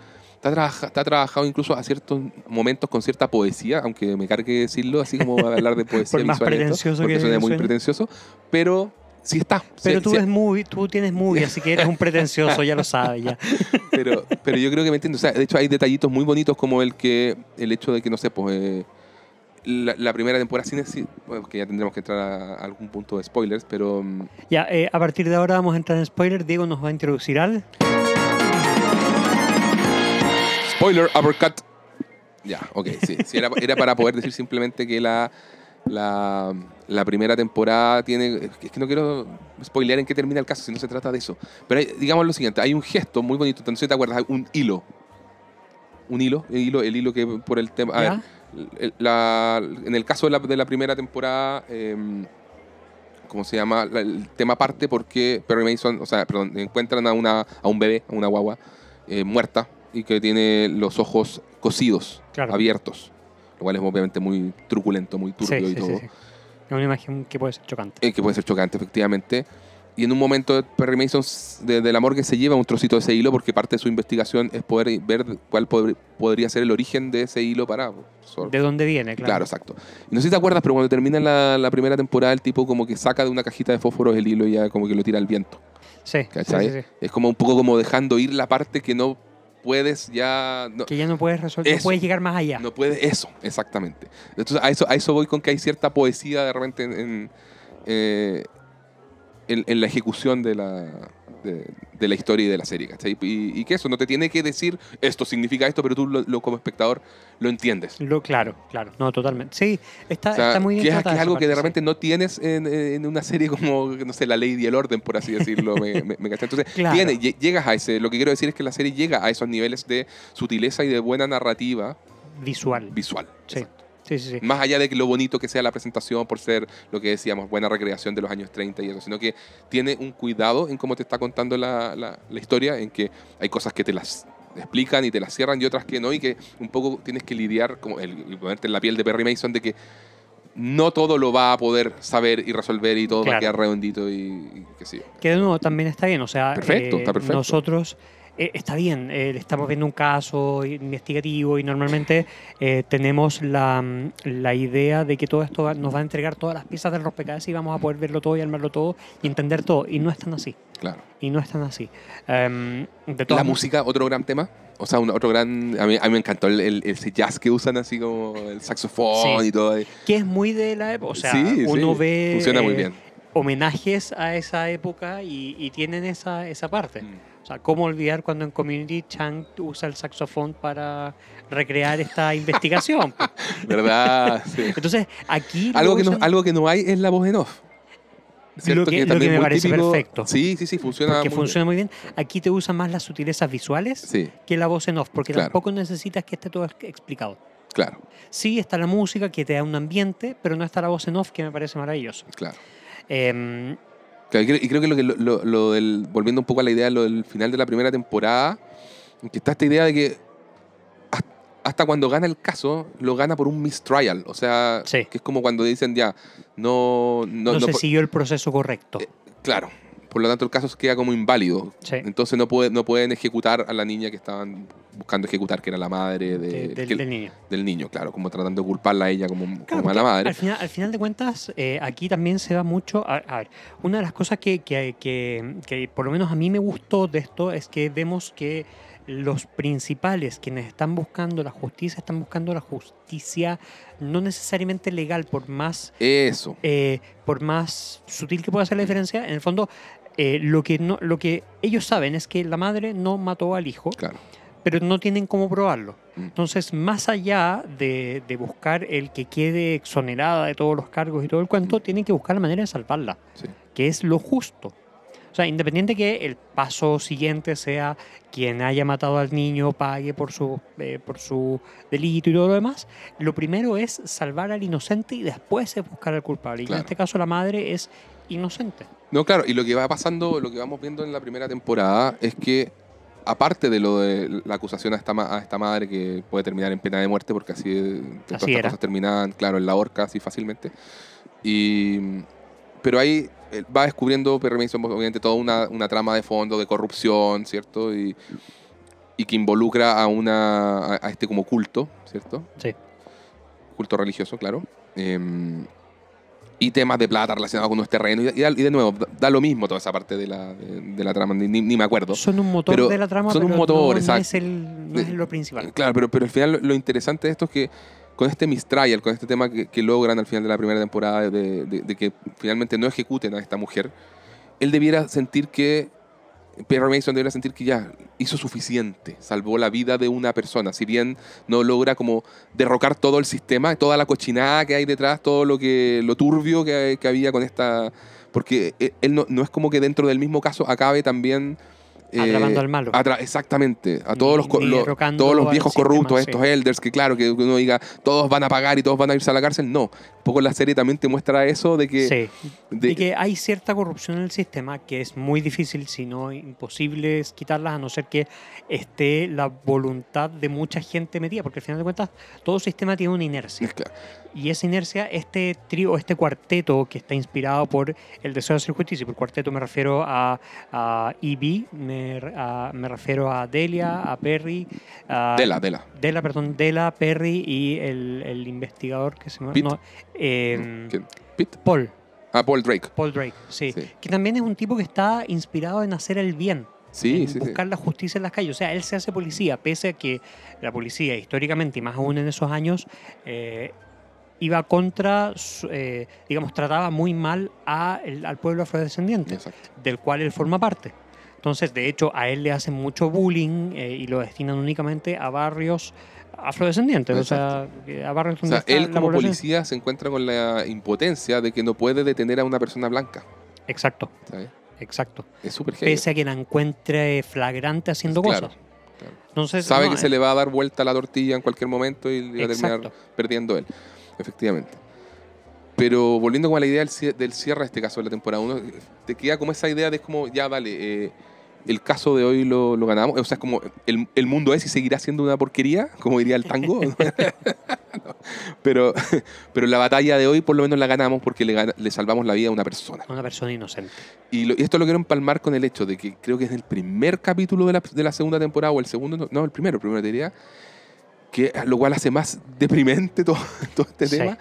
Está, está trabajado incluso a ciertos momentos con cierta poesía, aunque me cargue decirlo, así como hablar de poesía Por más visual y esto, pretencioso porque que suena muy suene. pretencioso, pero sí está. Pero sí- tú, sí- eres movie, tú tienes movie, así que eres un pretencioso, ya lo sabes. Ya. pero, pero yo creo que me entiendo. O sea, de hecho, hay detallitos muy bonitos como el que el hecho de que, no sé, pues eh, la, la primera temporada sin decir, bueno, que ya tendremos que entrar a, algún punto de spoilers, pero mm, Ya, eh, a partir de ahora vamos a entrar en spoiler. Diego nos va a introducir al. spoiler uppercut. Ya, ok, sí. sí, era, era para poder decir simplemente que la, la, la primera temporada tiene. Es que no quiero spoilear en qué termina el caso, si no se trata de eso. Pero hay- digamos lo siguiente: hay un gesto muy bonito, no sé si te acuerdas, hay un hilo. Un hilo, el hilo, el hilo que por el tema. A ¿Ya? ver, la- en el caso de la, de la primera temporada, eh, ¿cómo se llama? La- el tema parte porque Perry Mason, o sea, perdón, encuentran a, una, a un bebé, a una guagua, eh, muerta y que tiene los ojos cosidos, Claro. abiertos, lo cual es obviamente muy truculento, muy turbio Sí, y sí, todo, sí. Es una imagen que puede ser chocante. eh, que puede ser chocante, efectivamente. Y en un momento Perry Mason de, de la morgue se lleva un trocito de ese hilo porque parte de su investigación es poder ver cuál pod- podría ser el origen de ese hilo para... sor- ¿De dónde viene? Claro. Claro, exacto. Y no sé si te acuerdas, pero cuando termina la, la primera temporada, el tipo como que saca de una cajita de fósforos el hilo y ya como que lo tira al viento. Sí, sí, sí, sí. Es como un poco como dejando ir la parte que no puedes ya... No, Que ya no puedes resolver, no puedes llegar más allá. no puedes eso, exactamente. Entonces a eso, a eso voy con que hay cierta poesía de repente en, en, eh, en- en la ejecución de la, de, de la historia y de la serie, ¿cachai? Y, y que eso no te tiene que decir esto significa esto, pero tú lo, lo como espectador lo entiendes. Lo, claro, claro. No, totalmente. Sí, está, O sea, está muy bien que es, que es algo que de parte, sí. repente no tienes en, en una serie como, no sé, La Ley y el Orden, por así decirlo. me, me- me. Entonces, Claro. tiene, lle- llegas a ese. Lo que quiero decir es que la serie llega a esos niveles de sutileza y de buena narrativa Visual. visual. Sí. Exacto. Sí, sí, sí. Más allá de que lo bonito que sea la presentación por ser lo que decíamos, buena recreación de los años 30 y eso, sino que tiene un cuidado en cómo te está contando la, la- la historia, en que hay cosas que te las explican y te las cierran y otras que no, y que un poco tienes que lidiar, como el, ponerte en la piel de Perry Mason, de que no todo lo va a poder saber y resolver y todo va a Claro. quedar redondito y, sé yo. Que de nuevo también está bien, o sea, Perfecto, eh, está perfecto. nosotros eh, está bien, eh, estamos viendo un caso investigativo y normalmente eh, tenemos la, mm, la idea de que todo esto nos va a entregar todas las piezas del rompecabezas y vamos a poder verlo todo y armarlo todo y entender todo. Y no es tan así. Claro. Y no es tan así. Em, de La música, otro gran tema. O sea, un- otro gran. A mí, a mí me encantó el, el- ese jazz que usan, así como el saxofón Sí. y todo. Que es muy de la época. O sea, Sí, uno sí, ve Funciona muy eh, bien. homenajes a esa época y, y tienen esa, esa parte. Mm. O sea, ¿cómo olvidar cuando en Community Chang usa el saxofón para recrear esta investigación? ¿Verdad? Sí. Entonces, aquí... algo, que no, algo que no hay es la voz en off. Lo que- lo que me parece perfecto. Sí, sí, sí, funciona porque muy funciona muy bien. Aquí te usan más las sutilezas visuales. Sí, que la voz en off, porque Claro. tampoco necesitas que esté todo ex- explicado. claro, Sí, está la música que te da un ambiente, pero no está la voz en off, que me parece maravilloso. claro. Em, Claro, y creo- Y creo que lo, que lo, lo- lo del. Volviendo un poco a la idea, lo del final de la primera temporada, que está esta idea de que has- hasta cuando gana el caso, lo gana por un mistrial. O sea, Sí. que es como cuando dicen ya, no. No, no, no se siguió el proceso correcto. Eh, Claro. Por lo tanto, el caso queda como inválido. Sí. Entonces no, puede, no pueden ejecutar a la niña que estaban buscando ejecutar, que era la madre de- de- del, que- del niño. del niño, claro, como tratando de culparla a ella como, como Claro, mala porque madre. Al final, al final de cuentas, eh, aquí también se va mucho. A, a ver, una de las cosas que, que, que- que por lo menos a mí me gustó de esto es que vemos que los principales, quienes están buscando la justicia, están buscando la justicia no necesariamente legal, por más, Eso. eh, por más sutil que pueda ser la diferencia, en el fondo eh, lo, que no, lo que ellos saben es que la madre no mató al hijo, Claro. pero no tienen cómo probarlo. Mm. Entonces, más allá de, de buscar el que quede exonerada de todos los cargos y todo el cuento, tienen que buscar la manera de salvarla, Sí. que es lo justo. O sea, independiente que el paso siguiente sea quien haya matado al niño pague por su, eh, por su delito y todo lo demás, lo primero es salvar al inocente y después es buscar al culpable. Y en este caso la madre es inocente. No, claro, y lo que va pasando, lo que vamos viendo en la primera temporada es que, aparte de lo de la acusación a esta, ma- a esta madre que puede terminar en pena de muerte, porque así, eh, todas Así cosas terminaban, claro, en la horca así fácilmente. Y, pero ahí eh, va descubriendo Perry Mason, obviamente, toda una, una trama de fondo de corrupción, ¿cierto? Y, y que involucra a, una, a, a este como culto, ¿cierto? Sí. Culto religioso, claro. Em, y temas de plata relacionados con nuestros terrenos. Y, y da- y de nuevo, da, da lo mismo toda esa parte de la, de, de la trama, ni, ni- me acuerdo. Son un motor Pero de la trama, son un pero motor, no, no exacto. es, el, no es lo principal. Claro, pero, pero al final lo, lo interesante de esto es que con este mistrial, con este tema que, que logran al final de la primera temporada, de, de- de que finalmente no ejecuten a esta mujer, él debiera sentir que, Perry Mason debiera sentir que ya hizo suficiente, salvó la vida de una persona, si bien no logra como derrocar todo el sistema, toda la cochinada que hay detrás, todo lo que lo turbio que, que había con esta... Porque eh, él no, no es como que dentro del mismo caso acabe también... eh, Atrapando al malo. atra- exactamente, a todos los, co- ni lo- derrocando todos los viejos sistema, corruptos, sí. estos elders, que claro, que uno diga, todos van a pagar y todos van a irse a la cárcel. No, un poco la serie también te muestra eso de que... Sí. de- que hay cierta corrupción en el sistema que es muy difícil, si no imposible quitarlas, a no ser que esté la voluntad de mucha gente metida, porque al final de cuentas todo sistema tiene una inercia. Claro. Y esa inercia, este trío, este cuarteto que está inspirado por el deseo de hacer justicia, y por cuarteto me refiero a, a E.B., me, re- a- me refiero a Delia, a Perry, a Dela, Dela. Dela, perdón, Dela, Perry y el, el investigador que se me Pete. no, eh, ¿Quién? ¿Pete? Paul. Ah, Paul Drake. Paul Drake, sí. Sí. Que también es un tipo que está inspirado en hacer el bien. Sí, sí, sí. buscar la justicia en las calles. O sea, él se hace policía, pese a que la policía históricamente, y más aún en esos años, eh, iba contra, eh, digamos, trataba muy mal a el- al pueblo afrodescendiente, Exacto. del cual él forma parte. Entonces, de hecho, a él le hacen mucho bullying eh, y lo destinan únicamente a barrios afrodescendientes, o sea, a barrios O donde sea, está él la como población. policía se encuentra con la impotencia de que no puede detener a una persona blanca. Exacto, ¿sabes? exacto. Es súper. Pese a que la encuentre flagrante haciendo Claro, cosas. claro. Entonces, Sabe no, que se eh, le va a dar vuelta la tortilla en cualquier momento y va a terminar perdiendo él. Efectivamente. Pero volviendo como a la idea del cie- del cierre, de este caso de la temporada 1, te queda como esa idea de como, ya vale, eh, el caso de hoy lo, lo ganamos. O sea, es como el, el mundo es y seguirá siendo una porquería, como diría el tango. No. pero, pero la batalla de hoy por lo menos la ganamos porque le, le salvamos la vida a una persona. Una persona inocente. Y, lo- y esto lo quiero empalmar con el hecho de que creo que es el primer capítulo de la, de la segunda temporada, o el segundo, no, no, el primero, el primero te diría, que lo cual hace más deprimente todo, todo este Sí. tema,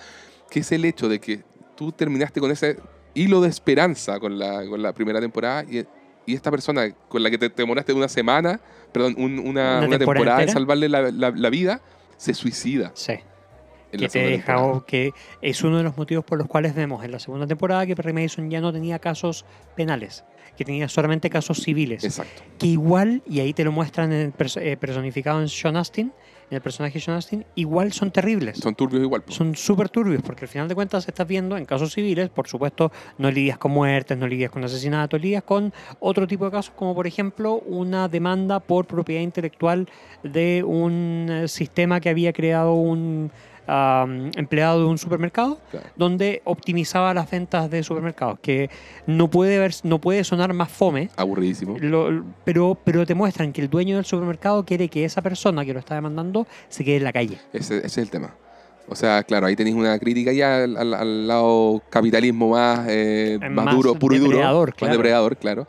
que es el hecho de que tú terminaste con ese hilo de esperanza con la, con la primera temporada y, y esta persona con la que te, te demoraste una semana, perdón, un- una, ¿Una una temporada en salvarle la, la- la vida, se suicida. Sí. que te deja, que es uno de los motivos por los cuales vemos en la segunda temporada que Perry Mason ya no tenía casos penales, que tenía solamente casos civiles. Exacto. Que igual, y ahí te lo muestran en eh, personificado en Sean Astin, el personaje de Sean Astin, igual son terribles. Son turbios igual. po. Son súper turbios, porque al final de cuentas estás viendo en casos civiles, por supuesto, no lidias con muertes, no lidias con asesinatos, lidias con otro tipo de casos, como por ejemplo una demanda por propiedad intelectual de un eh, sistema que había creado un empleado de un supermercado, Claro. donde optimizaba las ventas de supermercados, que no puede, ver, no puede sonar más fome, Aburridísimo. lo- pero, pero te muestran que el dueño del supermercado quiere que esa persona que lo está demandando se quede en la calle. Ese, ese es el tema. O sea, claro, ahí tenéis una crítica ya al, al- al lado capitalismo más, eh, Eh, más, más duro, puro y duro. depredador, Más claro. depredador, claro.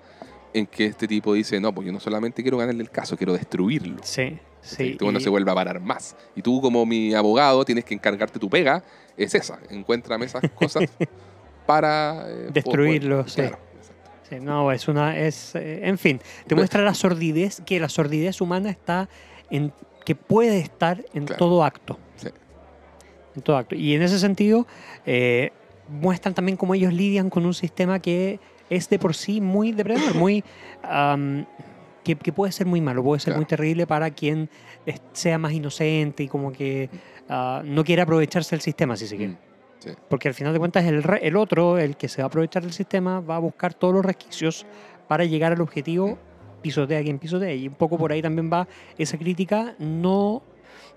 En que este tipo dice, no, pues yo no solamente quiero ganarle el caso, quiero destruirlo. Sí, sí. Tú no y- se vuelva a parar más. Y tú como mi abogado tienes que encargarte tu pega, es esa. Encuéntrame esas cosas para... eh, Destruirlo, poder- sí. Claro. Sí, no, es una. es eh, En fin, te muestra la sordidez, que la sordidez humana está en. que puede estar en Claro. todo acto. Sí. En todo acto. Y en ese sentido, eh, muestran también cómo ellos lidian con un sistema que es de por sí muy depredador, muy. Que, que puede ser muy malo, puede ser Claro. muy terrible para quien sea más inocente y como que ah, no quiere aprovecharse del sistema, si se quiere. Mm, sí. Porque al final de cuentas el, re- el otro, el que se va a aprovechar del sistema, va a buscar todos los resquicios para llegar al objetivo, pisotea quien pisotea. Y un poco por ahí también va esa crítica, no,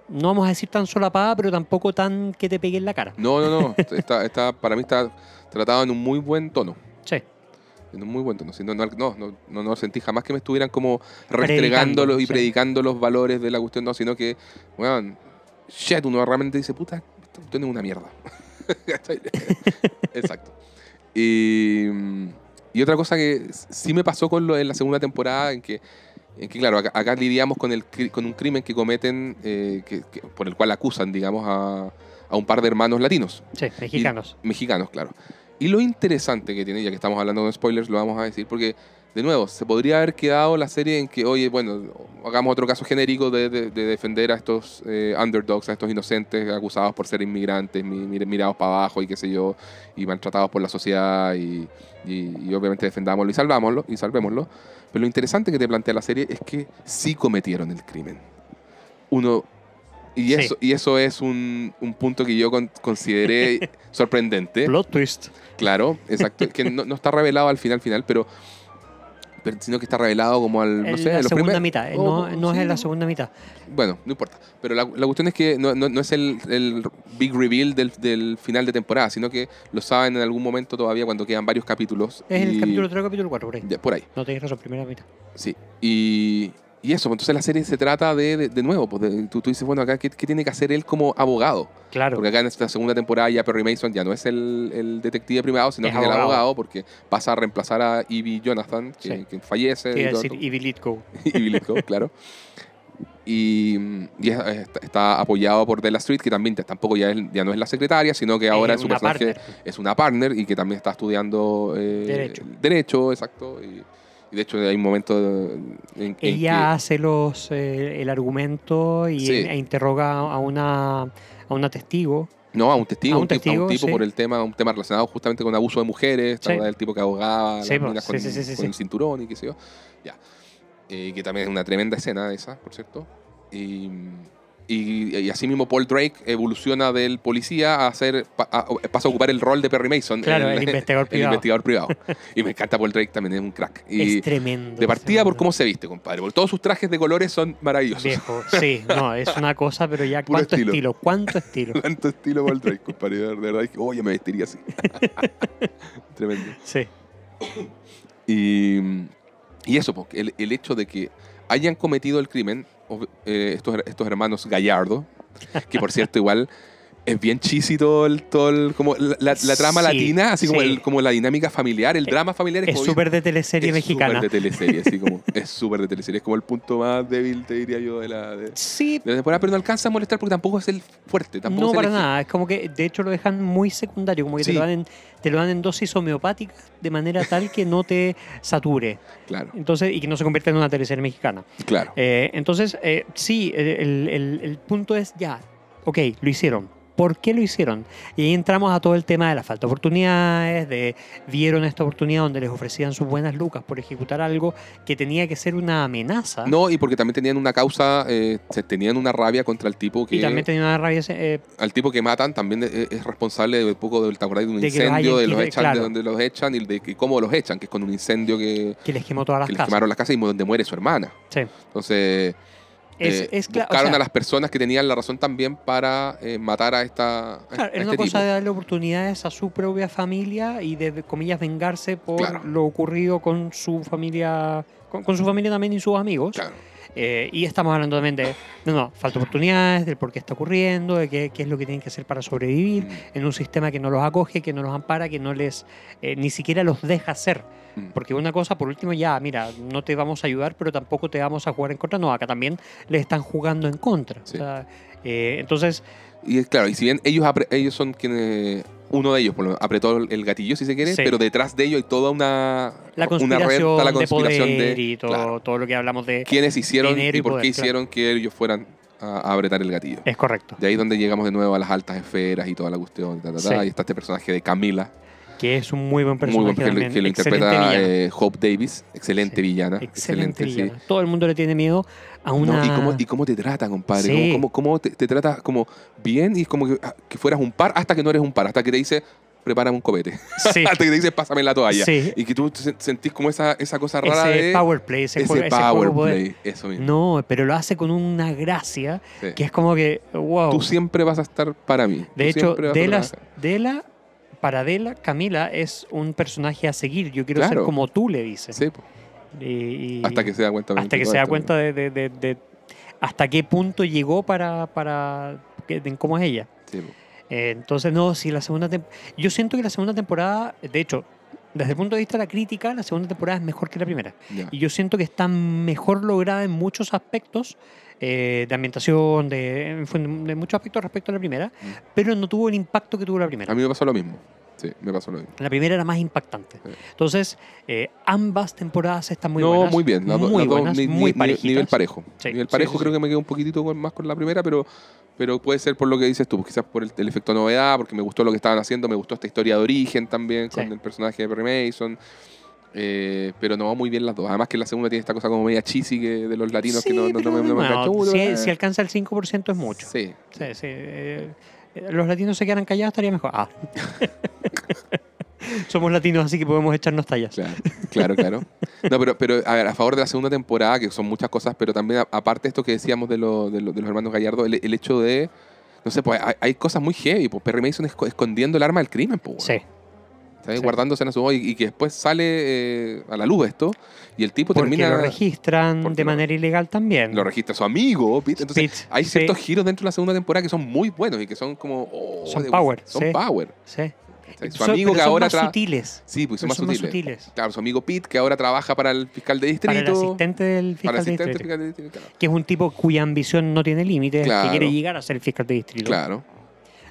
no vamos a decir tan solapada, pero tampoco tan que te pegue en la cara. No, no, no. está, está, para mí está tratado en un muy buen tono. Sí, En un muy buen tono. No, no, no, no, no, sentí jamás que me estuvieran como restregando los- y predicando los valores de la cuestión, no, sino que, bueno, shit, uno realmente dice, puta, esta cuestión es una mierda. Exacto. Y, y otra cosa que sí me pasó con lo en la segunda temporada, en que, en que claro, acá, acá lidiamos con, el, con un crimen que cometen, eh, que- que- por el cual acusan, digamos, a, a un par de hermanos latinos sí, mexicanos. mexicanos, claro. Y lo interesante que tiene, ya que estamos hablando de spoilers, lo vamos a decir, porque, de nuevo, se podría haber quedado la serie en que, oye, bueno, hagamos otro caso genérico de, de- de defender a estos eh, underdogs, a estos inocentes acusados por ser inmigrantes, mi- mi- mirados para abajo y qué sé yo, y maltratados por la sociedad, y, y- y obviamente defendámoslo y salvámoslo, y salvémoslo. Pero lo interesante que te plantea la serie es que sí cometieron el crimen. Uno... Y Sí. eso, y eso es un, un punto que yo con- consideré sorprendente. Plot twist. Claro, exacto. que no, no está revelado al final, final, pero, pero sino que está revelado como al, no sé, la los segunda mitad, eh, Oh, no, no sí, es en la segunda mitad. Bueno, no importa. Pero la, la cuestión es que no, no- no es el, el big reveal del, del final de temporada, sino que lo saben en algún momento todavía cuando quedan varios capítulos. Es y- el capítulo 3 o capítulo 4, por ahí. ya, por ahí, No tenéis razón, primera mitad. sí. Y, y eso, pues, entonces la serie se trata de, de, de nuevo, pues, de- tú, tú dices, bueno, acá, ¿qué, qué tiene que hacer él como abogado? Claro. Porque acá en esta segunda temporada ya Perry Mason ya no es el, el detective privado, sino Es que es el abogado. porque pasa a reemplazar a Evie Jonathan, que, Sí. que fallece. Todo- decir Go. y Billy Cole, claro. Y, y es- está, está apoyado por Della Street, que también tampoco ya, es- ya no es la secretaria, sino que ahora Es su una personaje partner. es una partner y que también está estudiando eh, Derecho. Derecho, exacto. Y de hecho hay un momento en, en Ella hace los, eh, el argumento y Sí. e interroga a una, a una testigo. No, a un testigo, A un a un testigo, tipo sí. por el tema, un tema relacionado justamente con abuso de mujeres, Sí. el tipo que ahogaba las pues, con, con el cinturón y qué sé yo. Ya. Eh, que también es una tremenda escena esa, por cierto. Y, y, y así mismo Paul Drake evoluciona del policía a hacer pa- a- pasa a ocupar el rol de Perry Mason, Claro, el investigador el privado. investigador privado. y me encanta Paul Drake también, es un crack. Y es tremendo. de partida por cómo se viste, compadre, porque todos sus trajes de colores son maravillosos. Viejo, sí, no, es una cosa, pero ya Puro cuánto estilo. estilo. cuánto estilo. Tanto estilo Paul Drake, compadre, de verdad, dije, oye, me vestiría así. Tremendo. Sí, Y, y eso, porque el, el hecho de que hayan cometido el crimen, eh, estos, estos hermanos Gallardo, que por cierto igual es bien cheesy todo el, todo el- como la, la- la trama Sí, latina, así como, sí. el- como la dinámica familiar, el Eh, drama familiar es, súper de teleserie es mexicana. súper de teleserie, así como, es súper de teleserie, es como el punto más débil, te diría yo, de la, de, Sí, de la temporada, pero no alcanza a molestar porque tampoco es el fuerte, tampoco no para nada. Es como que, de hecho, lo dejan muy secundario, como que Sí. te, lo dan en, te lo dan en dosis homeopáticas de manera tal que no te sature. Claro, Entonces, y que no se convierta en una teleserie mexicana. claro. Eh, entonces, eh, sí, el, el- el punto es ya, ok, lo hicieron. ¿Por qué lo hicieron? Y ahí entramos a todo el tema de la falta de oportunidades, de vieron esta oportunidad donde les ofrecían sus buenas lucas por ejecutar algo que tenía que ser una amenaza. No, y porque también tenían una causa, eh, tenían una rabia contra el tipo que... y también tenía una rabia. eh, al tipo que matan también es, es responsable de un poco del de un De incendio, de los echan, claro. de donde los echan y de que cómo los echan, que es con un incendio que, que les quemó todas las que les casas. quemaron las casas y donde muere su hermana. Sí. Entonces, Es, eh, es cla- o buscaron sea, a las personas que tenían la razón también para eh, matar a esta a claro, este era una cosa tipo. de darle oportunidades a su propia familia y de, comillas, vengarse por Claro. lo ocurrido con su familia, con, con su familia también y sus amigos. Claro. Eh, y estamos hablando también de, no, no, falta de oportunidades, del por qué está ocurriendo, de qué, qué es lo que tienen que hacer para sobrevivir Mm, en un sistema que no los acoge, que no los ampara, que no les, eh, ni siquiera los deja hacer. mm. Porque una cosa, por último, ya, mira, no te vamos a ayudar, pero tampoco te vamos a jugar en contra. No, acá también les están jugando en contra. Sí. O sea, eh, entonces, Y es claro, y si bien ellos, ellos son quienes uno de ellos por lo menos, apretó el gatillo, si se quiere, Sí. pero detrás de ello hay toda una, La una conspiración, red, está la de conspiración poder de y todo, claro, todo lo que hablamos de... quiénes hicieron y y por poder, qué claro. hicieron que ellos fueran a, a apretar el gatillo. Es correcto. De ahí donde llegamos de nuevo a las altas esferas y toda la cuestión. ta, ta, ta, Sí. Y está este personaje de Camila, Que es un muy buen muy personaje buen que, lo- también. que lo interpreta eh, Hope Davis. Excelente Sí. villana. Excelente, Excelente, sí. villano. Todo el mundo le tiene miedo a No. ¿y, cómo, y cómo te trata, compadre? Sí. ¿Cómo, cómo- cómo te, te trata como bien y como que, ah, que fueras un par hasta que no eres un par, hasta que te dice, prepárame un copete. Sí. hasta que te dice, pásame la toalla. Sí. Y que tú sentís como esa, esa cosa rara ese de... power play, ese, ese juego, ese power poder. play. Eso mismo. No, pero lo hace con una gracia que es como que, wow. Tú siempre vas a estar para mí. de Tú hecho, siempre vas a Dela, trabajar. Dela, para Dela, Camila es un personaje a seguir. Yo quiero ser como tú, le dices. Sí, po. Y- y- hasta que se da cuenta. hasta de que se da esto, cuenta de, de- de- de hasta qué punto llegó para, para de cómo es ella. Sí. Eh, entonces, no, si la segunda Yo siento que la segunda temporada, de hecho, desde el punto de vista de la crítica, la segunda temporada es mejor que la primera. Y yo siento que está mejor lograda en muchos aspectos eh, de ambientación, de, en muchos aspectos respecto a la primera, pero no tuvo el impacto que tuvo la primera. A mí me pasó lo mismo. Sí, me pasó lo mismo. La primera era más impactante. Sí. Entonces, eh, ambas temporadas están muy no, buenas. muy bien. Las do- muy las dos buenas, ni- muy ni- nivel parejo. Sí, nivel parejo sí, creo que me quedó un poquitito más con la primera, pero, pero puede ser por lo que dices tú, quizás por el, el efecto novedad, porque me gustó lo que estaban haciendo, me gustó esta historia de origen también con el personaje de Perry Mason. Eh, pero no va muy bien las dos. Además que la segunda tiene esta cosa como media cheesy que de los latinos que Sí, no, no, no me, no me enganchó mucho, si, si alcanza el 5% es mucho. Sí. Sí, sí, eh, los latinos se quedaran callados estaría mejor. Ah. Somos latinos, así que podemos echarnos tallas. Claro, claro, claro. No, pero, pero a, ver, a favor de la segunda temporada, que son muchas cosas, pero también a- aparte de esto que decíamos de, lo- de, lo- de los hermanos Gallardo, el, el hecho de, no sé, pues hay, hay cosas muy heavy, pues Perry Mason esco- escondiendo el arma del crimen, pues. Sí, ¿sabes? sí. Guardándose en su y, y que después sale eh, a la luz esto, y el tipo porque termina... lo registran de lo- manera ilegal también. lo registra su amigo, Pete. Entonces, Pete, hay sí. ciertos giros dentro de la segunda temporada que son muy buenos y que son como... oh, Son de- power, Son sí. power. Sí. ¿cachai? Su amigo que son ahora... más sutiles. Sí, pues son más son más sutiles. sutiles. Claro, su amigo Pete, que ahora trabaja para el fiscal de distrito. Para el asistente del fiscal de distrito. fiscal de distrito, claro. Que es un tipo cuya ambición no tiene límites, Claro. que quiere llegar a ser el fiscal de distrito. Claro.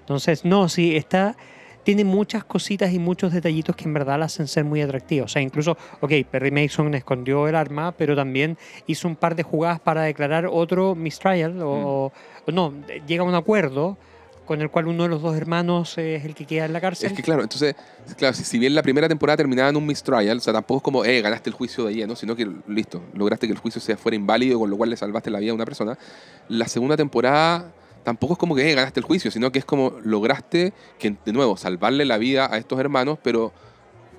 Entonces, no, sí, está. Tiene muchas cositas y muchos detallitos que en verdad la hacen ser muy atractivos. O sea, incluso, ok, Perry Mason escondió el arma, pero también hizo un par de jugadas para declarar otro mistrial, o, Mm. o no, llega a un acuerdo con el cual uno de los dos hermanos es el que queda en la cárcel. Es que claro, entonces, claro, si, bien la primera temporada terminaba en un mistrial, o sea, tampoco es como, eh, ganaste el juicio de lleno, sino que, listo, lograste que el juicio sea fuera inválido, con lo cual le salvaste la vida a una persona. La segunda temporada tampoco es como que, eh, ganaste el juicio, sino que es como, lograste que, de nuevo, salvarle la vida a estos hermanos, pero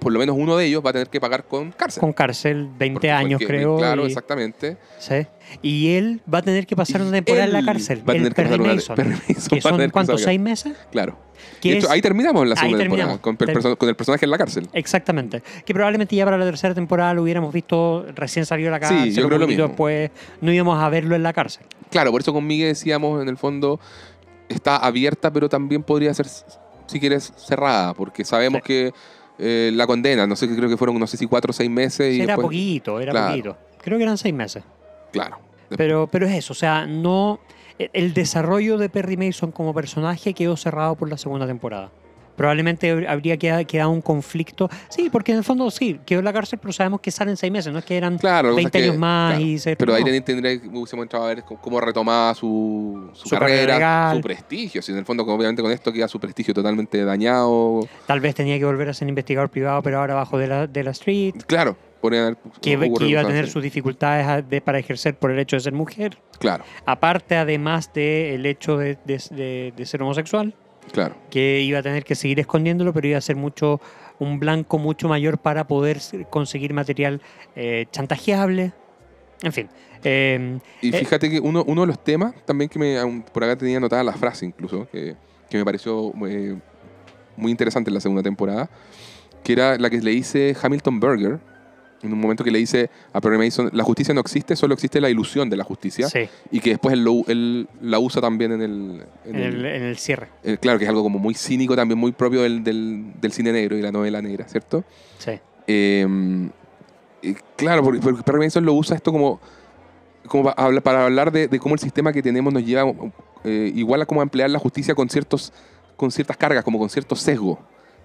por lo menos uno de ellos va a tener que pagar con cárcel. con cárcel, 20 Porque fue el años creo. Claro, y, exactamente. sí. Y él va a tener que pasar una temporada en la cárcel. Va a el tener que Perry pasar una- Mason. Perry Mason que va a son, ¿cuántos? ¿Seis meses? Claro. Que hecho, es- ahí terminamos en la segunda temporada, con, Ter- el personaje en la cárcel. Exactamente. Que probablemente ya para la tercera temporada lo hubiéramos visto recién salió de la Sí, cárcel. yo un creo lo mismo. Después no íbamos a verlo en la cárcel. Claro, por eso con Miguel decíamos, en el fondo, está abierta, pero también podría ser, si quieres, cerrada, porque sabemos Sí. que eh, la condena, no sé, creo que fueron, no sé si cuatro o seis meses. Y era después- poquito, era Claro. poquito. Creo que eran seis meses. Claro. Pero, pero es eso, o sea, no. e, El desarrollo de Perry Mason como personaje quedó cerrado por la segunda temporada. Probablemente habría quedado, quedado un conflicto. Sí, porque en el fondo sí, quedó en la cárcel, pero sabemos que salen seis meses, no es que eran Claro, lo que 20 pasa es que- años más claro, y se. Pero ahí no. ten- tendría que hubiésemos entrado a ver cómo- retomaba su, su Su carrera su prestigio. Si en el fondo, obviamente, con esto queda su prestigio totalmente dañado. Tal vez tenía que volver a ser investigador privado, pero ahora bajo de la, de la street. Claro, haber Que, que iba a tener así. sus dificultades a- de- para ejercer por el hecho de ser mujer. Claro, Aparte, además del hecho de, de- de ser homosexual, claro. que iba a tener que seguir escondiéndolo, pero iba a ser mucho un blanco mucho mayor para poder conseguir material eh, chantajeable. En fin. eh, Y eh, fíjate que uno, uno de los temas también que me, por acá tenía anotada la frase incluso, que, que me pareció eh, muy interesante en la segunda temporada, que era la que le dice Hamilton Berger, en un momento que le dice a Perry Mason, la justicia no existe, solo existe la ilusión de la justicia, sí, y que después él, lo- él la usa también en el... en en el- el, en el cierre. eh, claro, que es algo como muy cínico también, muy propio del, del, del cine negro y la novela negra, ¿cierto? Sí. Eh, y claro, porque, porque Perry Mason lo usa esto como, como para hablar de, de cómo el sistema que tenemos nos lleva eh, igual a cómo emplear la justicia con ciertos con ciertas cargas, como con cierto sesgo.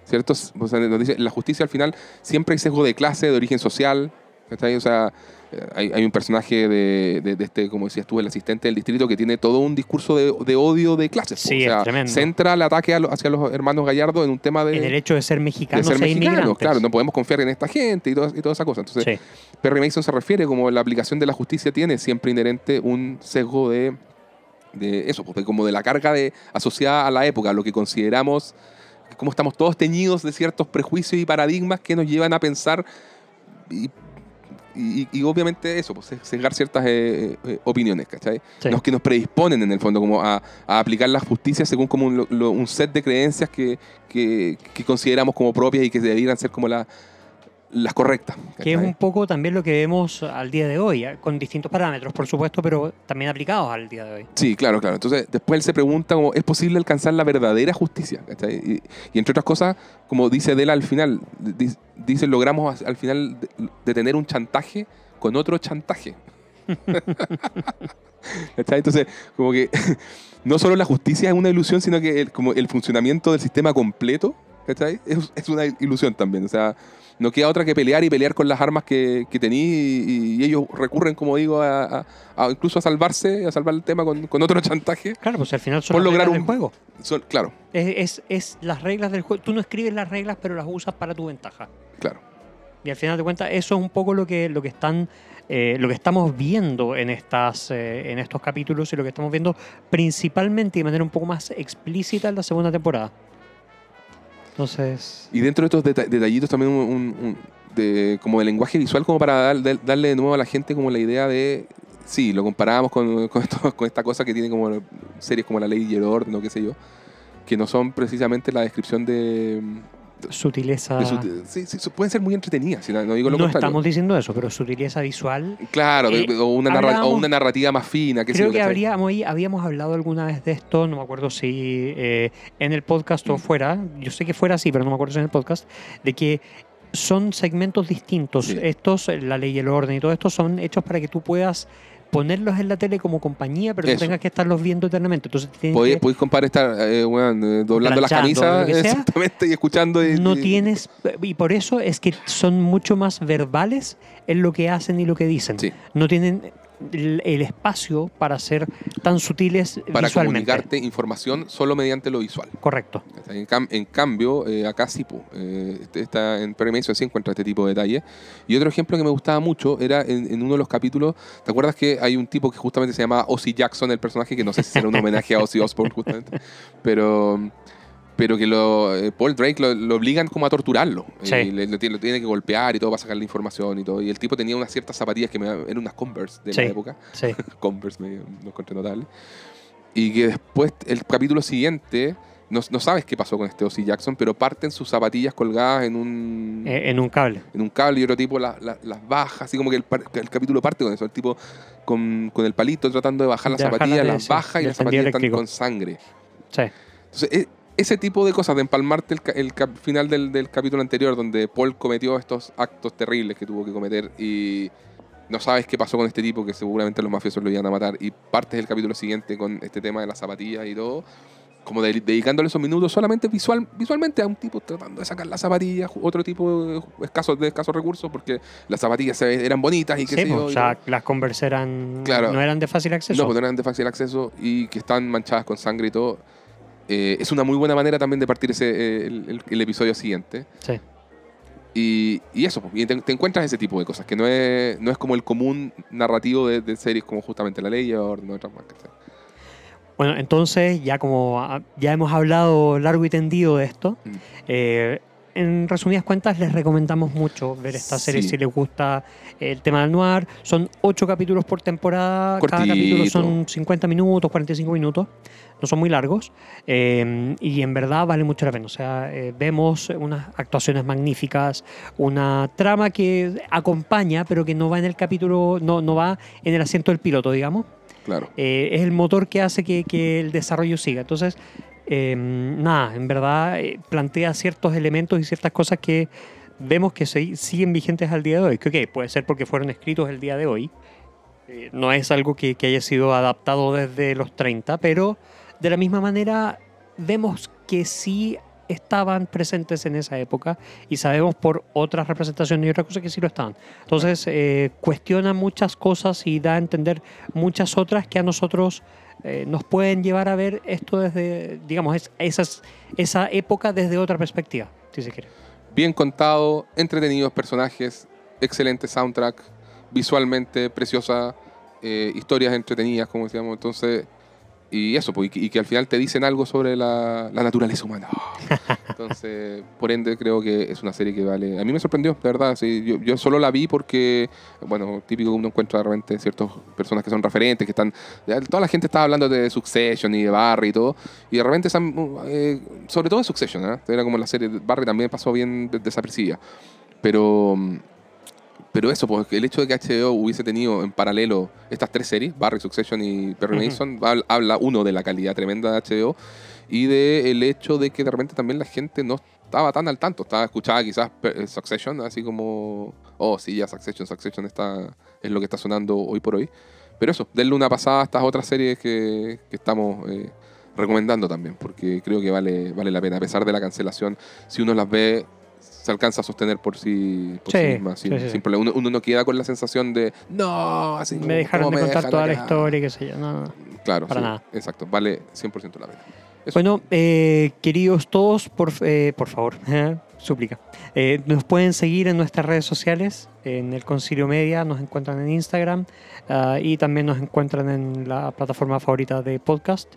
¿Cierto? O sea, nos dice, la justicia al final siempre hay sesgo de clase, de origen social. O sea, eh, hay, hay un personaje de, de- de este, como decías tú, el asistente del distrito, que tiene todo un discurso de, de odio de clases. Sí, o es sea, tremendo. centra el ataque a lo- hacia los hermanos Gallardo en un tema de, En el hecho de ser de mexicanos ser e mexicanos. inmigrantes. Claro, no podemos confiar en esta gente y, toda- y toda esa cosa. Entonces, Sí. Perry Mason se refiere como la aplicación de la justicia tiene siempre inherente un sesgo de, de eso, pues, de como de la carga de, asociada a la época, lo que consideramos, como estamos todos teñidos de ciertos prejuicios y paradigmas que nos llevan a pensar y, y- y obviamente eso, pues sesgar ciertas eh, eh, opiniones, ¿cachai? Sí. Los que nos predisponen en el fondo como a, a aplicar la justicia según como un, lo- un set de creencias que, que- que consideramos como propias y que deberían ser como la- las correctas. Que es un poco también lo que vemos al día de hoy, eh, con distintos parámetros, por supuesto, pero también aplicados al día de hoy. Sí, claro, claro. Entonces, después él se pregunta como, ¿es posible alcanzar la verdadera justicia? Y, y entre otras cosas, como dice Dela al final, di- dice, logramos al final de- detener un chantaje con otro chantaje. Entonces, como que no solo la justicia es una ilusión, sino que el, como el funcionamiento del sistema completo, ¿cachai? Es, es una ilusión también. O sea, no queda otra que pelear y pelear con las armas que, que tení y, y ellos recurren, como digo, a, a- a incluso a salvarse, a salvar el tema con, con otro chantaje. Claro, pues al final son Por las lograr reglas un- del juego. Son- claro, Es, es, es las reglas del juego. Tú no escribes las reglas, pero las usas para tu ventaja. claro. Y al final de cuentas, eso es un poco lo que, lo que están. eh, lo que estamos viendo en, estas, eh, en estos capítulos y lo que estamos viendo principalmente y de manera un poco más explícita en la segunda temporada. Entonces, Y dentro de estos deta- detallitos también un, de, como de lenguaje visual, como para dar- darle de nuevo a la gente como la idea de, sí, lo comparábamos con, con esta cosa que tiene como series como La Ley y el Orden o qué sé yo, que no son precisamente la descripción de... sutileza. de sí, sí, pueden ser muy entretenidas, si no, no digo lo no contrario. estamos diciendo eso, pero sutileza visual. Claro, Eh, o, una o narrativa más fina. Creo que ¿cachai? habríamos, habíamos hablado alguna vez de esto, no me acuerdo si eh, en el podcast o Mm. fuera, yo sé que fuera así, pero no me acuerdo si en el podcast, de que son segmentos distintos. Sí. Estos, la ley y el orden y todo esto son hechos para que tú puedas ponerlos en la tele como compañía, pero no tengas que estarlos viendo eternamente. Entonces Podéis, que- podéis comparar estar eh, eh, doblando las camisas exactamente y escuchando. y- no y- tienes, y por eso es que son mucho más verbales en lo que hacen y lo que dicen. Sí. No tienen el, el espacio para ser tan sutiles para visualmente. comunicarte información solo mediante lo visual. Correcto. En, cam- en cambio, eh, acá sí, eh, está en Perry Mason sí encuentra este tipo de detalles. Y otro ejemplo que me gustaba mucho era en, en uno de los capítulos, ¿te acuerdas que hay un tipo que justamente se llama Ozzy Jackson, el personaje, que no sé si será un homenaje a Ozzy Osbourne justamente, pero, pero que lo, eh, Paul Drake lo, lo obligan como a torturarlo. Sí. Y le- lo, tiene, lo tiene que golpear y todo para sacar la información y todo. Y el tipo tenía unas ciertas zapatillas que me, eran unas Converse de Sí. la época. Sí. Converse, me lo encontré notable. Y que después, el capítulo siguiente, no, no sabes qué pasó con este Ozzy Jackson, pero parten sus zapatillas colgadas en un, Eh, en un cable. en un cable y otro tipo la- la- las baja, así como que el, el capítulo parte con eso, el tipo con, con el palito tratando de bajar las De zapatillas, la- las baja y las zapatillas están con sangre. Sí. Entonces, e- ese tipo de cosas, de empalmarte el, el cap- final del, del capítulo anterior, donde Paul cometió estos actos terribles que tuvo que cometer y no sabes qué pasó con este tipo, que seguramente los mafiosos lo iban a matar, y partes del capítulo siguiente con este tema de las zapatillas y todo, como de- dedicándole esos minutos solamente visual, visualmente a un tipo tratando de sacar las zapatillas, otro tipo de escasos, de escasos recursos, porque las zapatillas eran bonitas y qué Sí, pues, o sea, todo. las Converse eran, Claro. no eran de fácil acceso. No, pues no eran de fácil acceso y que están manchadas con sangre y todo. Eh, es una muy buena manera también de partir ese, eh, el, el- el episodio siguiente. Sí. Y, y eso, pues, y te, te encuentras ese tipo de cosas, que no es, no es como el común narrativo de, de series como justamente La Ley o no otras más. Bueno, entonces, ya como ah, ya hemos hablado largo y tendido de esto, Mm. eh, en resumidas cuentas les recomendamos mucho ver esta serie Sí. si les gusta el tema del noir. Son ocho capítulos por temporada, cada capítulo son 50 minutos, 45 minutos, no son muy largos eh, y en verdad vale mucho la pena. O sea, eh, vemos unas actuaciones magníficas, una trama que acompaña, pero que no va en el capítulo, no, no va en el asiento del piloto, digamos Claro. eh, es el motor que hace que, que el desarrollo siga. Entonces, eh, nada, en verdad eh, plantea ciertos elementos y ciertas cosas que vemos que se- siguen vigentes al día de hoy. Que puede ser porque fueron escritos el día de hoy. Eh, no es algo que, que haya sido adaptado desde los 30, pero de la misma manera vemos que sí estaban presentes en esa época y sabemos por otras representaciones y otras cosas que sí lo estaban. Entonces, eh, cuestiona muchas cosas y da a entender muchas otras que a nosotros eh, nos pueden llevar a ver esto desde, digamos, es- esas, esa época desde otra perspectiva, si se quiere. Bien contado, entretenidos personajes, excelente soundtrack, visualmente preciosa, eh, historias entretenidas, como decíamos. Entonces, y eso, pues, y, que, y que al final te dicen algo sobre la, la naturaleza humana. Entonces, por ende, creo que es una serie que vale. A mí me sorprendió, de verdad. sí. yo, yo solo la vi porque, bueno, típico uno encuentra de repente ciertas personas que son referentes, que están. Toda la gente estaba hablando de Succession y de Barry y todo. Y de repente, eh, sobre todo de Succession, ¿eh? era como la serie. de Barry también pasó bien de- desapercibida. Pero. Pero eso, pues el hecho de que HBO hubiese tenido en paralelo estas tres series, Barry, Succession y Perry. Mason, hab- habla uno de la calidad tremenda de HBO y de el hecho de que de repente también la gente no estaba tan al tanto, estaba escuchada quizás eh, Succession, así como, oh sí, ya Succession, Succession está, es lo que está sonando hoy por hoy. Pero eso, denle una pasada a estas otras series que, que estamos eh, recomendando también, porque creo que vale, vale la pena, a pesar de la cancelación, si uno las ve, se alcanza a sostener por sí, por sí, Sí, misma, sin, sí, sin problema. Uno, uno no queda con la sensación de, no, así Me dejaron ¿cómo de me contar toda la acá?". historia y qué sé yo. No, no. Claro, Para nada. exacto, vale 100% la pena. Eso. Bueno, eh, queridos todos, por, eh, por favor, súplica. Eh, nos pueden seguir en nuestras redes sociales, en el Concilio Media, nos encuentran en Instagram ah, y también nos encuentran en la plataforma favorita de podcast.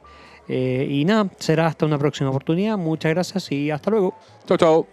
Eh, y nada, será hasta una próxima oportunidad. Muchas gracias y hasta luego. Chao, chao.